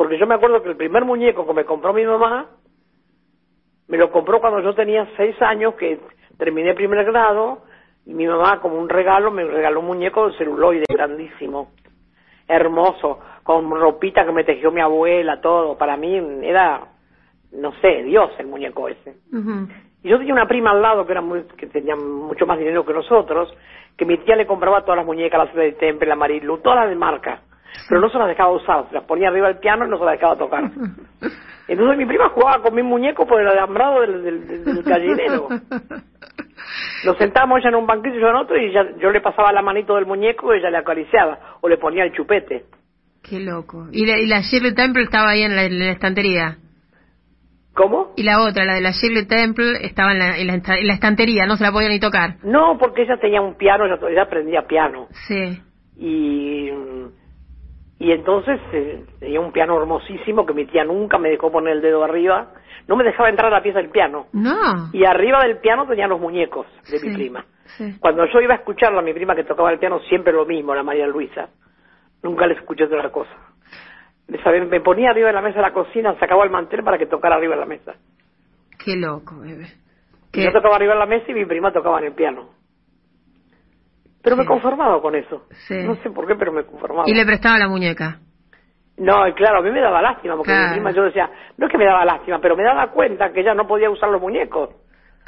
Porque yo me acuerdo que el primer muñeco que me compró mi mamá, me lo compró cuando yo tenía seis años, que terminé primer grado, y mi mamá como un regalo me regaló un muñeco de celuloide grandísimo, hermoso, con ropita que me tejió mi abuela, todo. Para mí era, no sé, Dios el muñeco ese. Y yo tenía una prima al lado que era muy, que tenía mucho más dinero que nosotros, que mi tía le compraba todas las muñecas, la de Temple, la Marilu, todas las de marca. Pero no se las dejaba usar, se las ponía arriba del piano y no se las dejaba tocar. Entonces mi prima jugaba con mi muñeco por el alambrado del, del, del gallinero. Nos sentábamos ella en un banquillo y yo en otro y yo le pasaba la manito del muñeco y ella le acariciaba o le ponía el chupete. Qué loco. ¿Y la, y la Shirley Temple estaba ahí en la, en la estantería? ¿Cómo? Y la otra, la de la Shirley Temple, estaba en la, en la, estantería, no se la podía ni tocar. No, porque ella tenía un piano, ella, ella aprendía piano. Sí. Y, y entonces eh, tenía un piano hermosísimo que mi tía nunca me dejó poner el dedo arriba. No me dejaba entrar a la pieza del piano. No. Y arriba del piano tenía los muñecos de mi prima. Sí. Cuando yo iba a escucharla, a mi prima que tocaba el piano, siempre lo mismo, la María Luisa. Nunca le escuché otra cosa. Me ponía arriba de la mesa de la cocina, sacaba el mantel para que tocara arriba de la mesa. Qué loco, bebé. Yo tocaba arriba de la mesa y mi prima tocaba en el piano. Pero me conformaba con eso. No sé por qué, pero me conformaba. ¿Y le prestaba la muñeca? No, claro, a mí me daba lástima, porque mi prima yo decía, no es que me daba lástima, pero me daba cuenta que ella no podía usar los muñecos.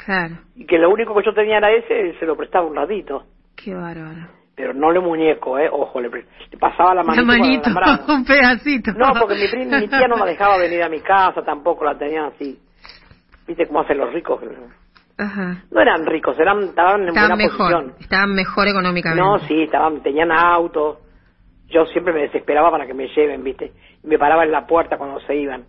Claro. Y que lo único que yo tenía era ese, se lo prestaba un ratito. Qué bárbaro pero no le muñeco, ¿eh? Ojo, le, pasaba la manito. La manito, un pedacito. No, porque mi, mi tía no me dejaba venir a mi casa, tampoco la tenía así. ¿Viste cómo hacen los ricos? Ajá. No eran ricos, eran, estaban en buena mejor, posición. Estaban mejor económicamente. No, sí, estaban, tenían auto. Yo siempre me desesperaba para que me lleven, ¿viste? Y me paraba en la puerta cuando se iban.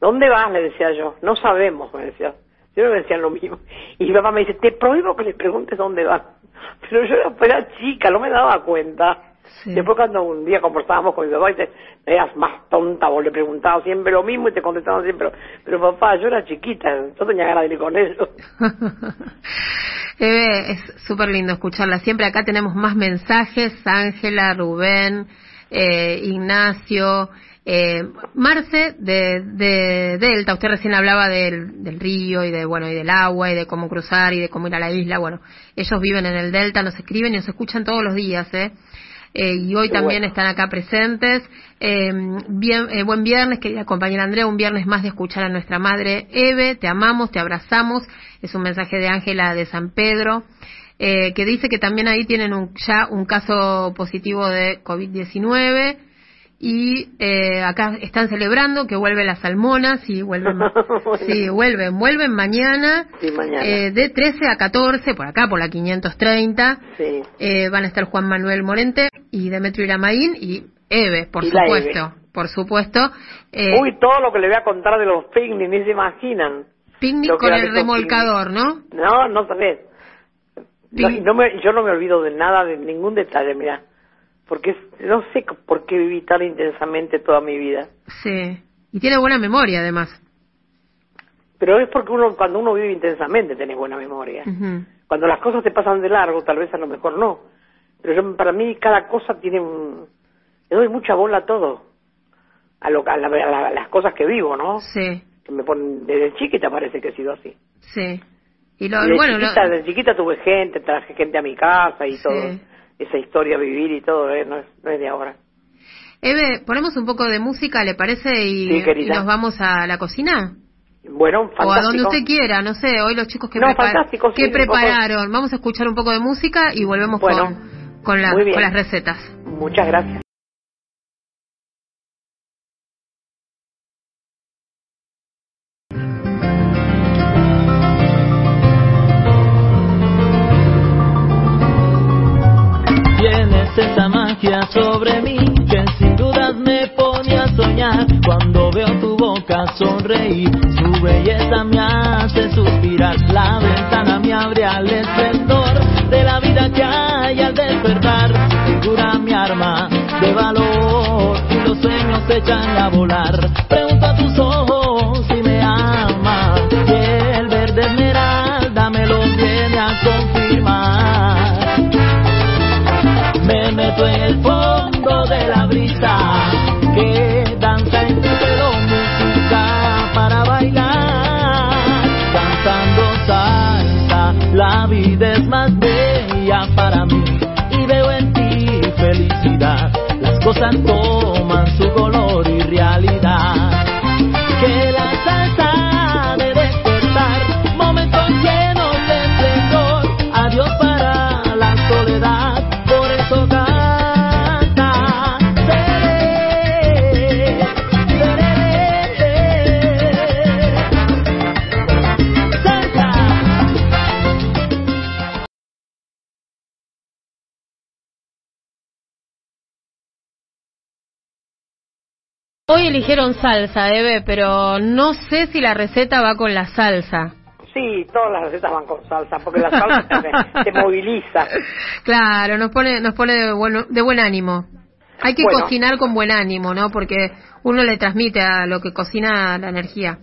¿Dónde vas? Le decía yo. No sabemos, me decía. Yo me decían lo mismo. Y mi papá me dice, te prohíbo que les preguntes dónde vas. Pero yo era, chica, no me daba cuenta. Después cuando un día conversábamos con mi papá y te eras más tonta, vos le preguntabas siempre lo mismo y te contestaban siempre, pero papá, yo era chiquita, yo tenía ganas de ir con ellos. Eve, es súper lindo escucharla. Siempre acá tenemos más mensajes, Ángela, Rubén, eh, Ignacio, eh, Marce de, de, Delta, usted recién hablaba del, del río y de bueno y del agua y de cómo cruzar y de cómo ir a la isla. Bueno, ellos viven en el Delta, nos escriben y nos escuchan todos los días, ¿eh? Eh y hoy también están acá presentes. Eh, bien, eh, buen viernes, querida compañera Andrea, un viernes más de escuchar a nuestra madre Eve, te amamos, te abrazamos. Es un mensaje de Ángela de San Pedro. Eh, que dice que también ahí tienen un, ya un caso positivo de COVID-19 y eh, acá están celebrando que vuelven las salmonas y vuelven sí vuelven vuelven mañana, Eh, de 13 a 14 por acá por la 530 sí. eh, van a estar Juan Manuel Morente y Demetrio Iramaín y Eve por supuesto por supuesto eh, uy todo lo que le voy a contar de los picnic ni se imaginan. picnic con el remolcador no no no sabes. No, me, yo no me olvido de nada de ningún detalle mira porque no sé por qué viví tan intensamente toda mi vida. Sí, y tiene buena memoria además. Pero es porque uno cuando uno vive intensamente tiene buena memoria. Cuando las cosas te pasan de largo, tal vez a lo mejor no. Pero yo, para mí cada cosa tiene un... Le doy mucha bola a todo. A, lo, a, las cosas que vivo, ¿no? Sí. Que me ponen, desde chiquita parece que he sido así. Sí. Y lo, desde bueno, chiquita, desde chiquita tuve gente, traje gente a mi casa y todo esa historia vivir y todo, ¿eh? no, es, no es de ahora. Eve, ponemos un poco de música, ¿le parece? Y, nos vamos a la cocina. Bueno, fantástico. O a donde usted quiera, no sé, hoy los chicos que, que prepararon. Vamos a escuchar un poco de música y volvemos con, con, con las recetas. Muchas gracias. Sobre mí que sin dudas me pone a soñar cuando veo tu boca sonreír. Su belleza me hace suspirar, la ventana me abre al esplendor de la vida que hay al despertar. Figura mi arma de valor y los sueños se echan a volar. Pregunta a tus ojos vida es más bella para mí y veo en ti felicidad. Las cosas toman Hoy eligieron salsa, Eve, pero no sé si la receta va con la salsa. Sí, todas las recetas van con salsa, porque la salsa te, te moviliza. Claro, nos pone, nos pone de, bueno, de buen ánimo. Hay que Bueno. cocinar con buen ánimo, ¿no? Porque uno le transmite a lo que cocina la energía.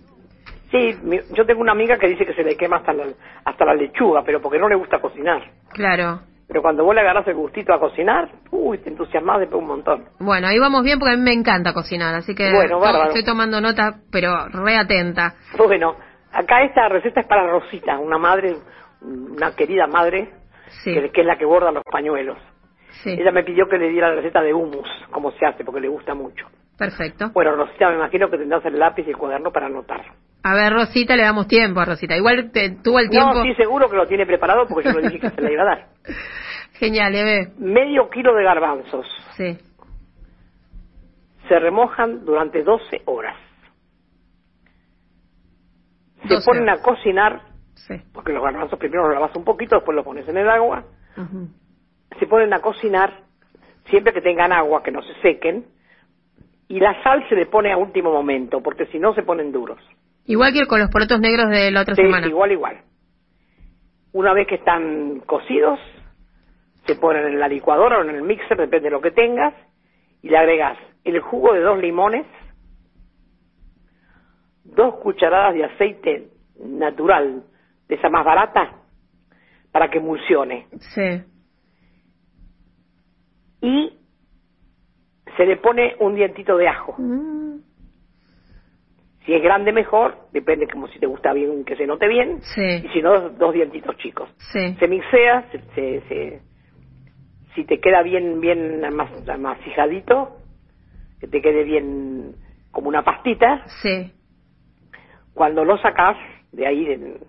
Sí, mi- yo tengo una amiga que dice que se le quema hasta la, hasta la lechuga, pero porque no le gusta cocinar. Claro. Pero cuando vos le agarrás el gustito a cocinar, uy, te entusiasmás después un montón. Bueno, ahí vamos bien porque a mí me encanta cocinar, así que Bueno, estoy tomando nota, pero re atenta. Bueno, acá esta receta es para Rosita, una madre, una querida madre, Sí, que, que es la que borda los pañuelos. sí, Ella me pidió que le diera la receta de hummus, cómo se hace, porque le gusta mucho. perfecto. Bueno, Rosita, me imagino que tendrás el lápiz y el cuaderno para anotar. A ver, Rosita, le damos tiempo a Rosita. Igual te, tuvo el tiempo. No, sí, seguro que lo tiene preparado porque yo le dije que se le iba a dar. Genial, Eve. Medio kilo de garbanzos. Sí, Se remojan durante 12 horas. Se 12 ponen horas. a cocinar, sí. porque los garbanzos primero los lavas un poquito, después los pones en el agua. Se ponen a cocinar siempre que tengan agua, que no se sequen. Y la sal se le pone a último momento, porque si no se ponen duros. Igual que con los porotos negros de la otra Sí, semana. igual, igual. Una vez que están cocidos, se ponen en la licuadora o en el mixer, depende de lo que tengas, y le agregas el jugo de dos limones, dos cucharadas de aceite natural, de esa más barata, para que emulsione. Sí. Y se le pone un dientito de ajo. Mm, Si es grande, mejor, depende como si te gusta bien, que se note bien, Sí, y si no, dos, dientitos chicos. sí. se mixea, se, se- se- si te queda bien bien amas- amasijadito, que te quede bien como una pastita, Sí. cuando lo sacas de ahí, de-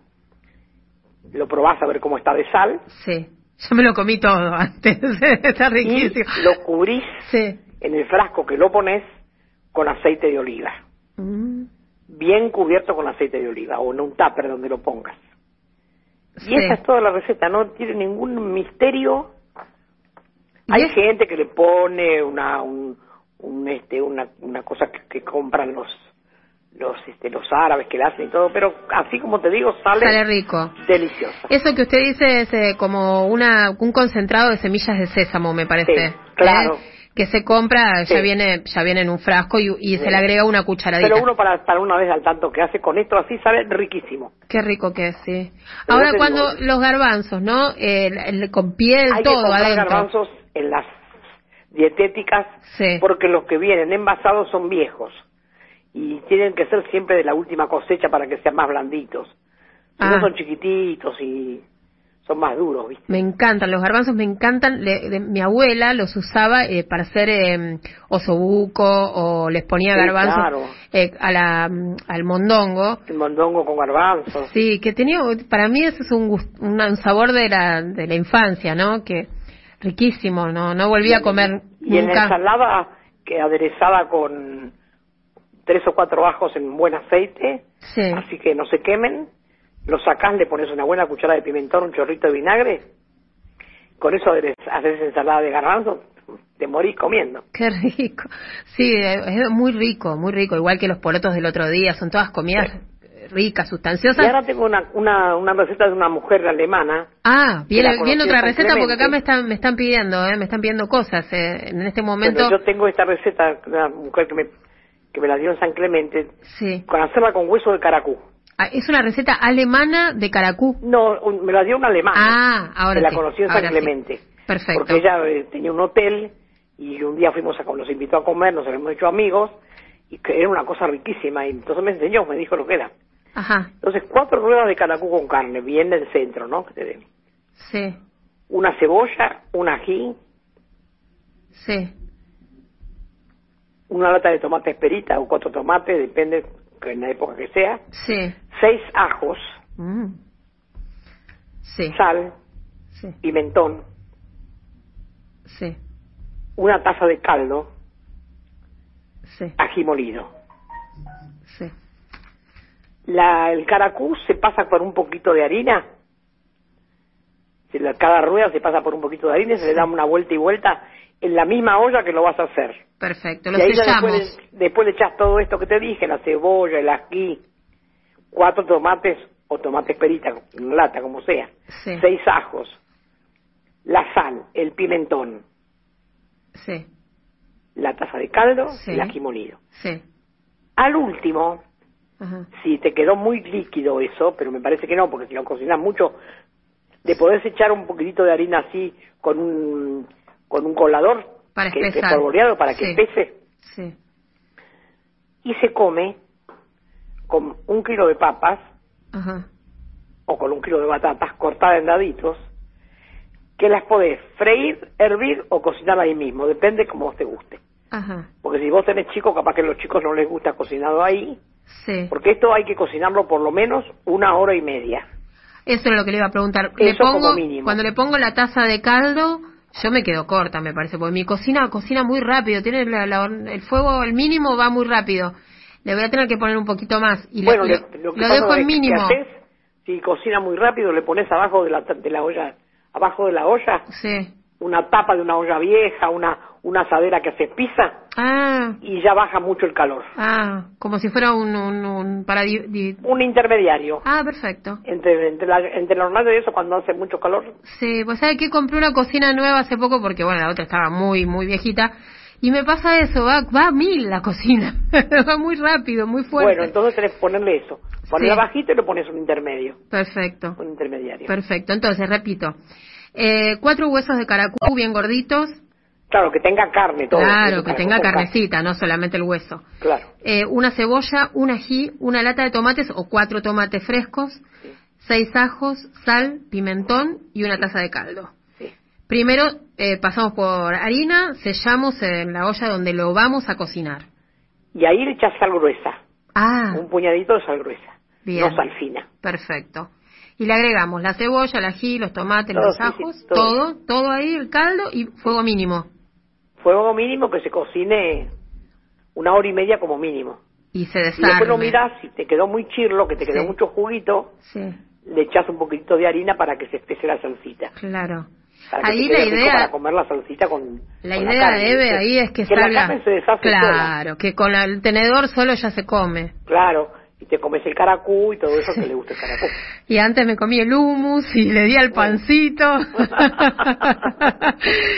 lo probás a ver cómo está de sal, Sí. Yo me lo comí todo antes. Está y riquísimo. lo cubrís Sí. en el frasco que lo pones con aceite de oliva, Mm, bien cubierto con aceite de oliva, o en un tupper donde lo pongas. Y esa es toda la receta, no tiene ningún misterio. ¿Y Hay es- gente que le pone una un, un, este una, una cosa que, que compran los los este los árabes que la hacen y todo, pero así como te digo sale, Sale rico. deliciosa. Eso que usted dice es eh, como una, un concentrado de semillas de sésamo, me parece. Sí, claro. ¿eh? Que se compra, ya Sí. viene ya viene en un frasco y, y se le agrega una cucharadita. Pero uno para, para una vez al tanto que hace con esto así sale riquísimo. Qué rico que es, sí. Pero Ahora cuando digo- los garbanzos, ¿no? El, el- con piel, Hay todo que adentro. garbanzos en las dietéticas Sí. porque los que vienen envasados son viejos y tienen que ser siempre de la última cosecha para que sean más blanditos. Si Ah. no son chiquititos y son más duros, ¿viste? Me encantan, los garbanzos me encantan. Le- de- mi abuela los usaba eh, para hacer eh, osobuco o les ponía Sí, garbanzos claro. eh, a la, mm, al mondongo. El mondongo con garbanzos. Sí, que tenía, para mí ese es un, un sabor de la, de la infancia, ¿no? Que riquísimo, no, no volví a comer Y en la nunca. ensalada que aderezada con tres o cuatro ajos en buen aceite, Sí. así que no se quemen, lo sacás, le pones una buena cuchara de pimentón, un chorrito de vinagre, con eso haces ensalada de garbanzo, te morís comiendo. Qué rico. Sí, es muy rico, muy rico. Igual que los porotos del otro día, son todas comidas ricas, Y sustanciosas. ahora tengo una, una, una receta de una mujer alemana, Ah, viene, viene otra receta porque acá me están, me están pidiendo, eh, me están pidiendo cosas. eh, en este momento, bueno, yo tengo esta receta de una mujer que me, que me la dio en San Clemente, sí. con hacerla con hueso de caracú. Ah, es una receta alemana de caracú. No, un- me la dio una alemana. Ah, ahora que la sí, conocí en San sí. Clemente. Perfecto. Porque ella eh, tenía un hotel y un día fuimos a, nos invitó a comer, nos habíamos hecho amigos y que era una cosa riquísima y entonces me enseñó, me dijo lo que era. Ajá, Entonces cuatro ruedas de caracú con carne, bien del centro, ¿no? Sí, Una cebolla, un ají, sí, una lata de tomate esperita o cuatro tomates, depende en la época que sea, sí. seis ajos, Mm. Sí, sal, sí, pimentón, sí, una taza de caldo, sí, ají molido. sí. La, el caracú se pasa por un poquito de harina. Cada rueda se pasa por un poquito de harina, se le da una vuelta y vuelta en la misma olla que lo vas a hacer. Perfecto, lo y ahí después, le- después le echas todo esto que te dije, la cebolla, el ají, cuatro tomates o tomates perita, en lata, como sea, Sí. seis ajos, la sal, el pimentón, Sí, la taza de caldo, Sí. el ají molido. sí. Al último, Ajá. si te quedó muy líquido eso, pero me parece que no, porque si lo cocinas mucho, le podés echar un poquitito de harina así con un con un colador Para que, espesar. espolvoreado para que Sí. espese Sí. y se come con un kilo de papas Ajá. o con un kilo de batatas cortadas en daditos que las podés freír, hervir o cocinar ahí mismo, depende como vos te guste. Ajá. Porque si vos tenés chicos, capaz que a los chicos no les gusta cocinado ahí, Sí. porque esto hay que cocinarlo por lo menos una hora y media. Eso es lo que le iba a preguntar. Le Eso como mínimo. cuando le pongo la taza de caldo, yo me quedo corta, me parece, porque mi cocina cocina muy rápido, tiene la- la- el fuego, el mínimo va muy rápido. Le voy a tener que poner un poquito más y le- bueno, le- le- lo, que lo pasa dejo en que mínimo. haces, si cocina muy rápido, le pones abajo de la, de la olla, abajo de la olla, Sí. una tapa de una olla vieja, una, una asadera que hace pizza Ah, y ya baja mucho el calor. ah, como si fuera un, un, un para di- di- Un intermediario. Ah, perfecto. Entre, entre, la, entre el hornado y eso, cuando hace mucho calor, Sí, pues sabe que compré una cocina nueva hace poco porque bueno, la otra estaba muy muy viejita y me pasa eso, va va a mil la cocina. va muy rápido, muy fuerte. bueno, entonces tenés que ponerle eso. Ponerle Sí. abajito y le pones un intermedio, Perfecto. un intermediario. Perfecto, entonces repito. Eh, cuatro huesos de caracú bien gorditos. Claro, que tenga carne todo. claro, que tenga carne. carnecita, no solamente el hueso. Claro. Eh, una cebolla, un ají, una lata de tomates o cuatro tomates frescos, seis ajos, sal, pimentón y una taza de caldo. Sí. Primero eh, pasamos por harina, sellamos en la olla donde lo vamos a cocinar. Y ahí le echas sal gruesa, Ah, un puñadito de sal gruesa, Bien. no sal fina. perfecto. Y le agregamos la cebolla, el ají, los tomates, Todo, los sí, sí, ajos, todo. todo, todo ahí, el caldo y fuego mínimo. Fuego mínimo que se cocine una hora y media como mínimo. Y se Y desarme. después lo mirás, si te quedó muy chirlo, que te quedó Sí. mucho juguito, Sí, le echas un poquitito de harina para que se espese la salsita. claro. Para Ahí la idea, para comer la salsita con la con idea carne, de Eve ahí es que, que salga. la carne se deshace sola. claro, que con la- el tenedor solo ya se come. Claro, y te comes el caracú y todo eso que le gusta el caracú. Y antes me comí el hummus y le di al pancito.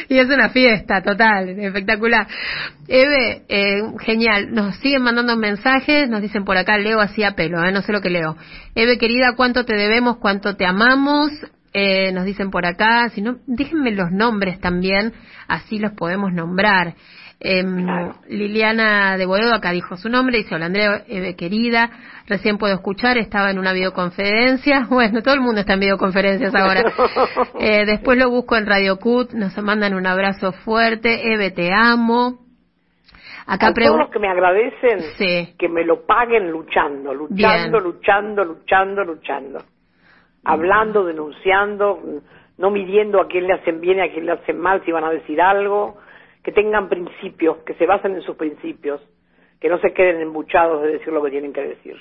y es una fiesta total, espectacular. Eve, eh, genial. Nos siguen mandando mensajes, nos dicen por acá, leo así a pelo, ¿eh? no sé lo que leo. Eve, querida, ¿cuánto te debemos? ¿Cuánto te amamos? Eh, nos dicen por acá, si no, déjenme los nombres también, así los podemos nombrar. Claro. Liliana de Boedo acá dijo su nombre, dice hola Andrea, Eve, querida, recién puedo escuchar, estaba en una videoconferencia, bueno, todo el mundo está en videoconferencias ahora. Eh, después lo busco en Radio Cut, nos mandan un abrazo fuerte, Eve, te amo. Acá A todos los que me agradecen, Sí. que me lo paguen luchando, luchando, Bien. luchando, luchando, luchando. Hablando, denunciando, no midiendo a quién le hacen bien y a quién le hacen mal, si van a decir algo. Que tengan principios, que se basen en sus principios, que no se queden embuchados de decir lo que tienen que decir.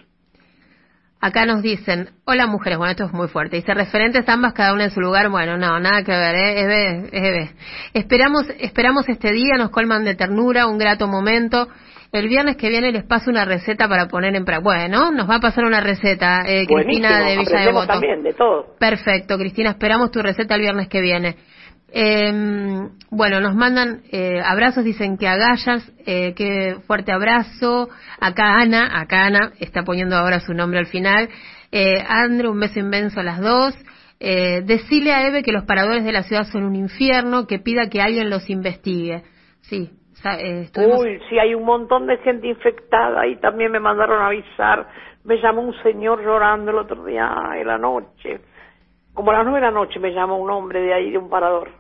acá nos dicen, hola mujeres, bueno, esto es muy fuerte, dice referentes ambas, cada una en su lugar, bueno, no, nada que ver, ¿eh? Eve, Eve. Esperamos, esperamos este día, nos colman de ternura, un grato momento. El viernes que viene les paso una receta para poner en práctica. Bueno, nos va a pasar una receta, eh, Cristina de Villa aprendemos Devoto. también de todo. Perfecto, Cristina, esperamos tu receta el viernes que viene. Eh, bueno, nos mandan eh, abrazos, dicen que agallas, eh, que fuerte abrazo. Acá Ana, acá Ana está poniendo ahora su nombre al final. Eh, Andrew, un beso inmenso a las dos. Eh, decile a Eve que los paradores de la ciudad son un infierno, que pida que alguien los investigue. Sí, eh, Uy, sí, hay un montón de gente infectada y también me mandaron avisar. Me llamó un señor llorando el otro día en la noche. Como a las nueve de la noche me llamó un hombre de ahí, de un parador.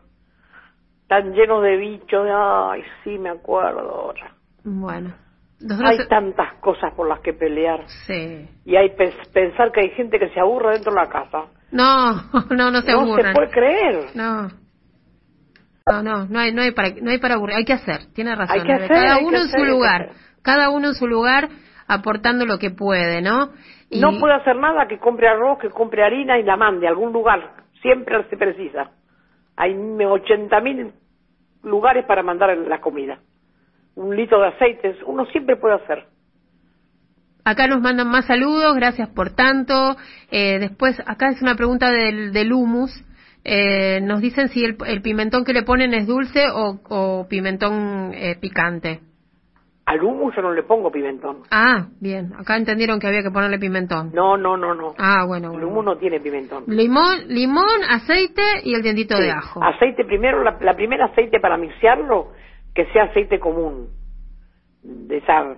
Tan lleno de bichos. Ay, sí, me acuerdo ahora. Bueno, nosotros... Hay tantas cosas por las que pelear. Sí. Y hay pens- pensar que hay gente que se aburre dentro de la casa. No, no, no se no aburran. se puede creer. No. No, no, no hay, no hay para, no hay para aburrir. Hay que hacer, tiene razón. Hay que hacer, cada uno en hacer, su lugar, cada uno en su lugar aportando lo que puede, ¿no? Y- No puede hacer nada que compre arroz, que compre harina y la mande a algún lugar. Siempre se precisa. Hay ochenta mil lugares para mandar la comida. Un litro de aceite, uno siempre puede hacer. Acá nos mandan más saludos, gracias por tanto. Eh, después, acá es una pregunta del, del humus. Eh, nos dicen si el, el, pimentón que le ponen es dulce o, o pimentón eh, picante. Al humus yo no le pongo pimentón. Ah, bien. Acá entendieron que había que ponerle pimentón. No, no, no, no. Ah, bueno. El humus no tiene pimentón. Limón, limón, aceite y el dientito Sí. de ajo. Aceite primero, la, la primera aceite para mixearlo, que sea aceite común. De esa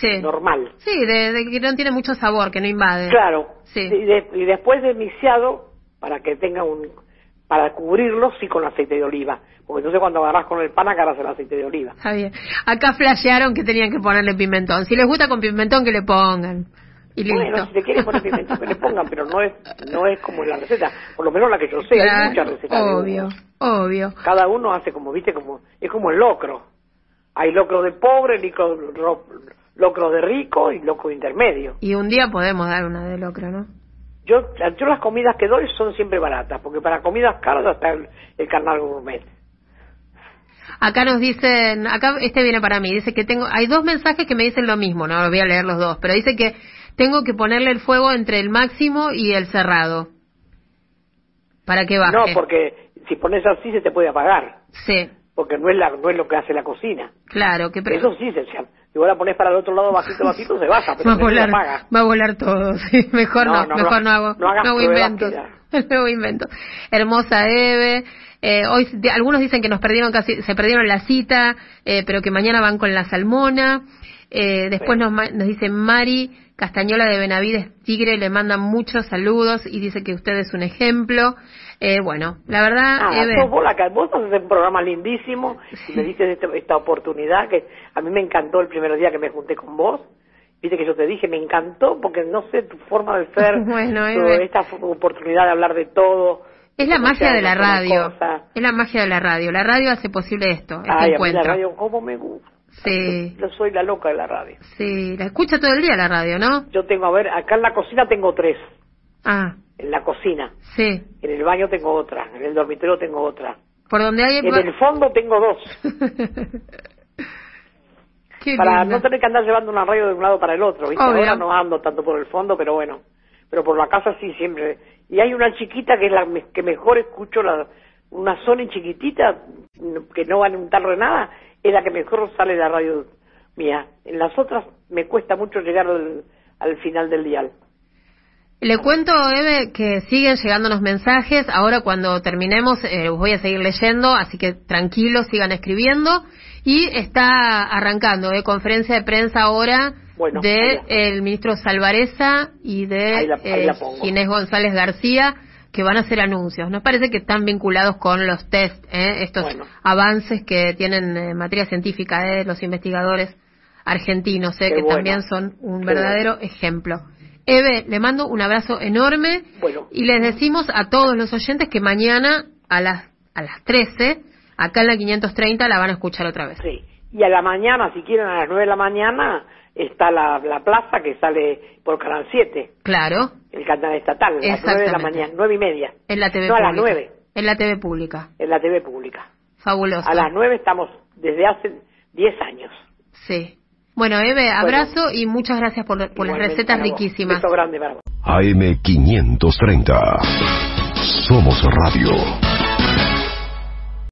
Sí. normal. Sí, de, de que no tiene mucho sabor, que no invade. Claro. Sí. Y, de- y después de mixeado, para que tenga un... Para cubrirlo, sí con aceite de oliva. Porque entonces cuando agarras con el pan, agarras el aceite de oliva. Está bien. Acá flashearon que tenían que ponerle pimentón. Si les gusta con pimentón, que le pongan. Y listo. Bueno, si te quieren poner pimentón, que le pongan, pero no es no es como en la receta. Por lo menos la que yo sé, hay muchas recetas. de Obvio, obvio. Cada uno hace como, viste, como es como el locro. Hay locro de pobre, locro, ro- locro de rico y locro intermedio. Y un día podemos dar una de locro, ¿no? Yo, yo las comidas que doy son siempre baratas, porque para comidas caras está el, el carnal gourmet. Acá nos dicen, acá este viene para mí, dice que tengo, hay dos mensajes que me dicen lo mismo, no voy a leer los dos, pero dice que tengo que ponerle el fuego entre el máximo y el cerrado. Para que baje. No, porque si pones así se te puede apagar, Sí, porque no es, la, no es lo que hace la cocina. claro, que Eso sí se Si vos la pones para el otro lado bajito, bajito, se baja, pero va a volar, apaga. va a volar todo, sí, mejor no, No, no, mejor no, hago, no hagas hago inventos, no hago inventos. Hermosa Eve, eh, hoy de- algunos dicen que nos perdieron casi, se perdieron la cita, eh, pero que mañana van con la salmona, eh, después nos, nos dice Mari Castañola de Benavides Tigre, le mandan muchos saludos y dice que usted es un ejemplo, eh, bueno, la verdad, Ah, sos vos, la vos haces un programa lindísimo y me diste esta oportunidad que a mí me encantó el primer día que me junté con vos. Viste que yo te dije, me encantó porque no sé tu forma de ser, Bueno, esta oportunidad de hablar de todo. es la magia de la radio, cosas. es la magia de la radio, la radio hace posible esto, este Ay, a mí encuentro. la radio, cómo me gusta. Sí. Yo soy la loca de la radio. Sí, la escucha todo el día la radio, ¿no? Yo tengo, a ver, acá en la cocina tengo tres. Ah, En la cocina. sí. En el baño tengo otra. En el dormitorio tengo otra. Por donde hay... En el fondo tengo dos. Qué para no tener que andar llevando una radio de un lado para el otro, ¿viste? Obvio. Ahora no ando tanto por el fondo, pero bueno. Pero por la casa sí, siempre. Y hay una chiquita que es la que mejor escucho, la, una Sony chiquitita, que no va a untar de nada, es la que mejor sale la radio mía. En las otras me cuesta mucho llegar al, al final del dial. Le cuento, Eve, que siguen llegándonos mensajes. Ahora cuando terminemos eh, os voy a seguir leyendo, así que tranquilos, sigan escribiendo. Y está arrancando, eh, conferencia de prensa ahora Bueno, de el ministro Salvareza y de Ahí la- ahí eh. Ginés González García que van a hacer anuncios. Nos parece que están vinculados con los test, eh, estos Bueno. avances que tienen en materia científica eh, los investigadores argentinos, eh, Qué que bueno. también son un Qué verdadero ejemplo. Eve, le mando un abrazo enorme Bueno. y les decimos a todos los oyentes que mañana a las a las 13 acá en la 530 la van a escuchar otra vez. Sí. Y a la mañana, si quieren, a las nueve de la mañana, está la, la plaza que sale por Canal 7, Claro, el canal estatal, a las nueve de la mañana, nueve y media. en la TV No, a pública. las nueve. En la TV pública. En la TV pública. Fabuloso. A las nueve estamos desde hace diez años. Sí. Bueno, Eve, abrazo y muchas gracias por, por las recetas riquísimas. Beso grande para vos. AM530. Somos Radio.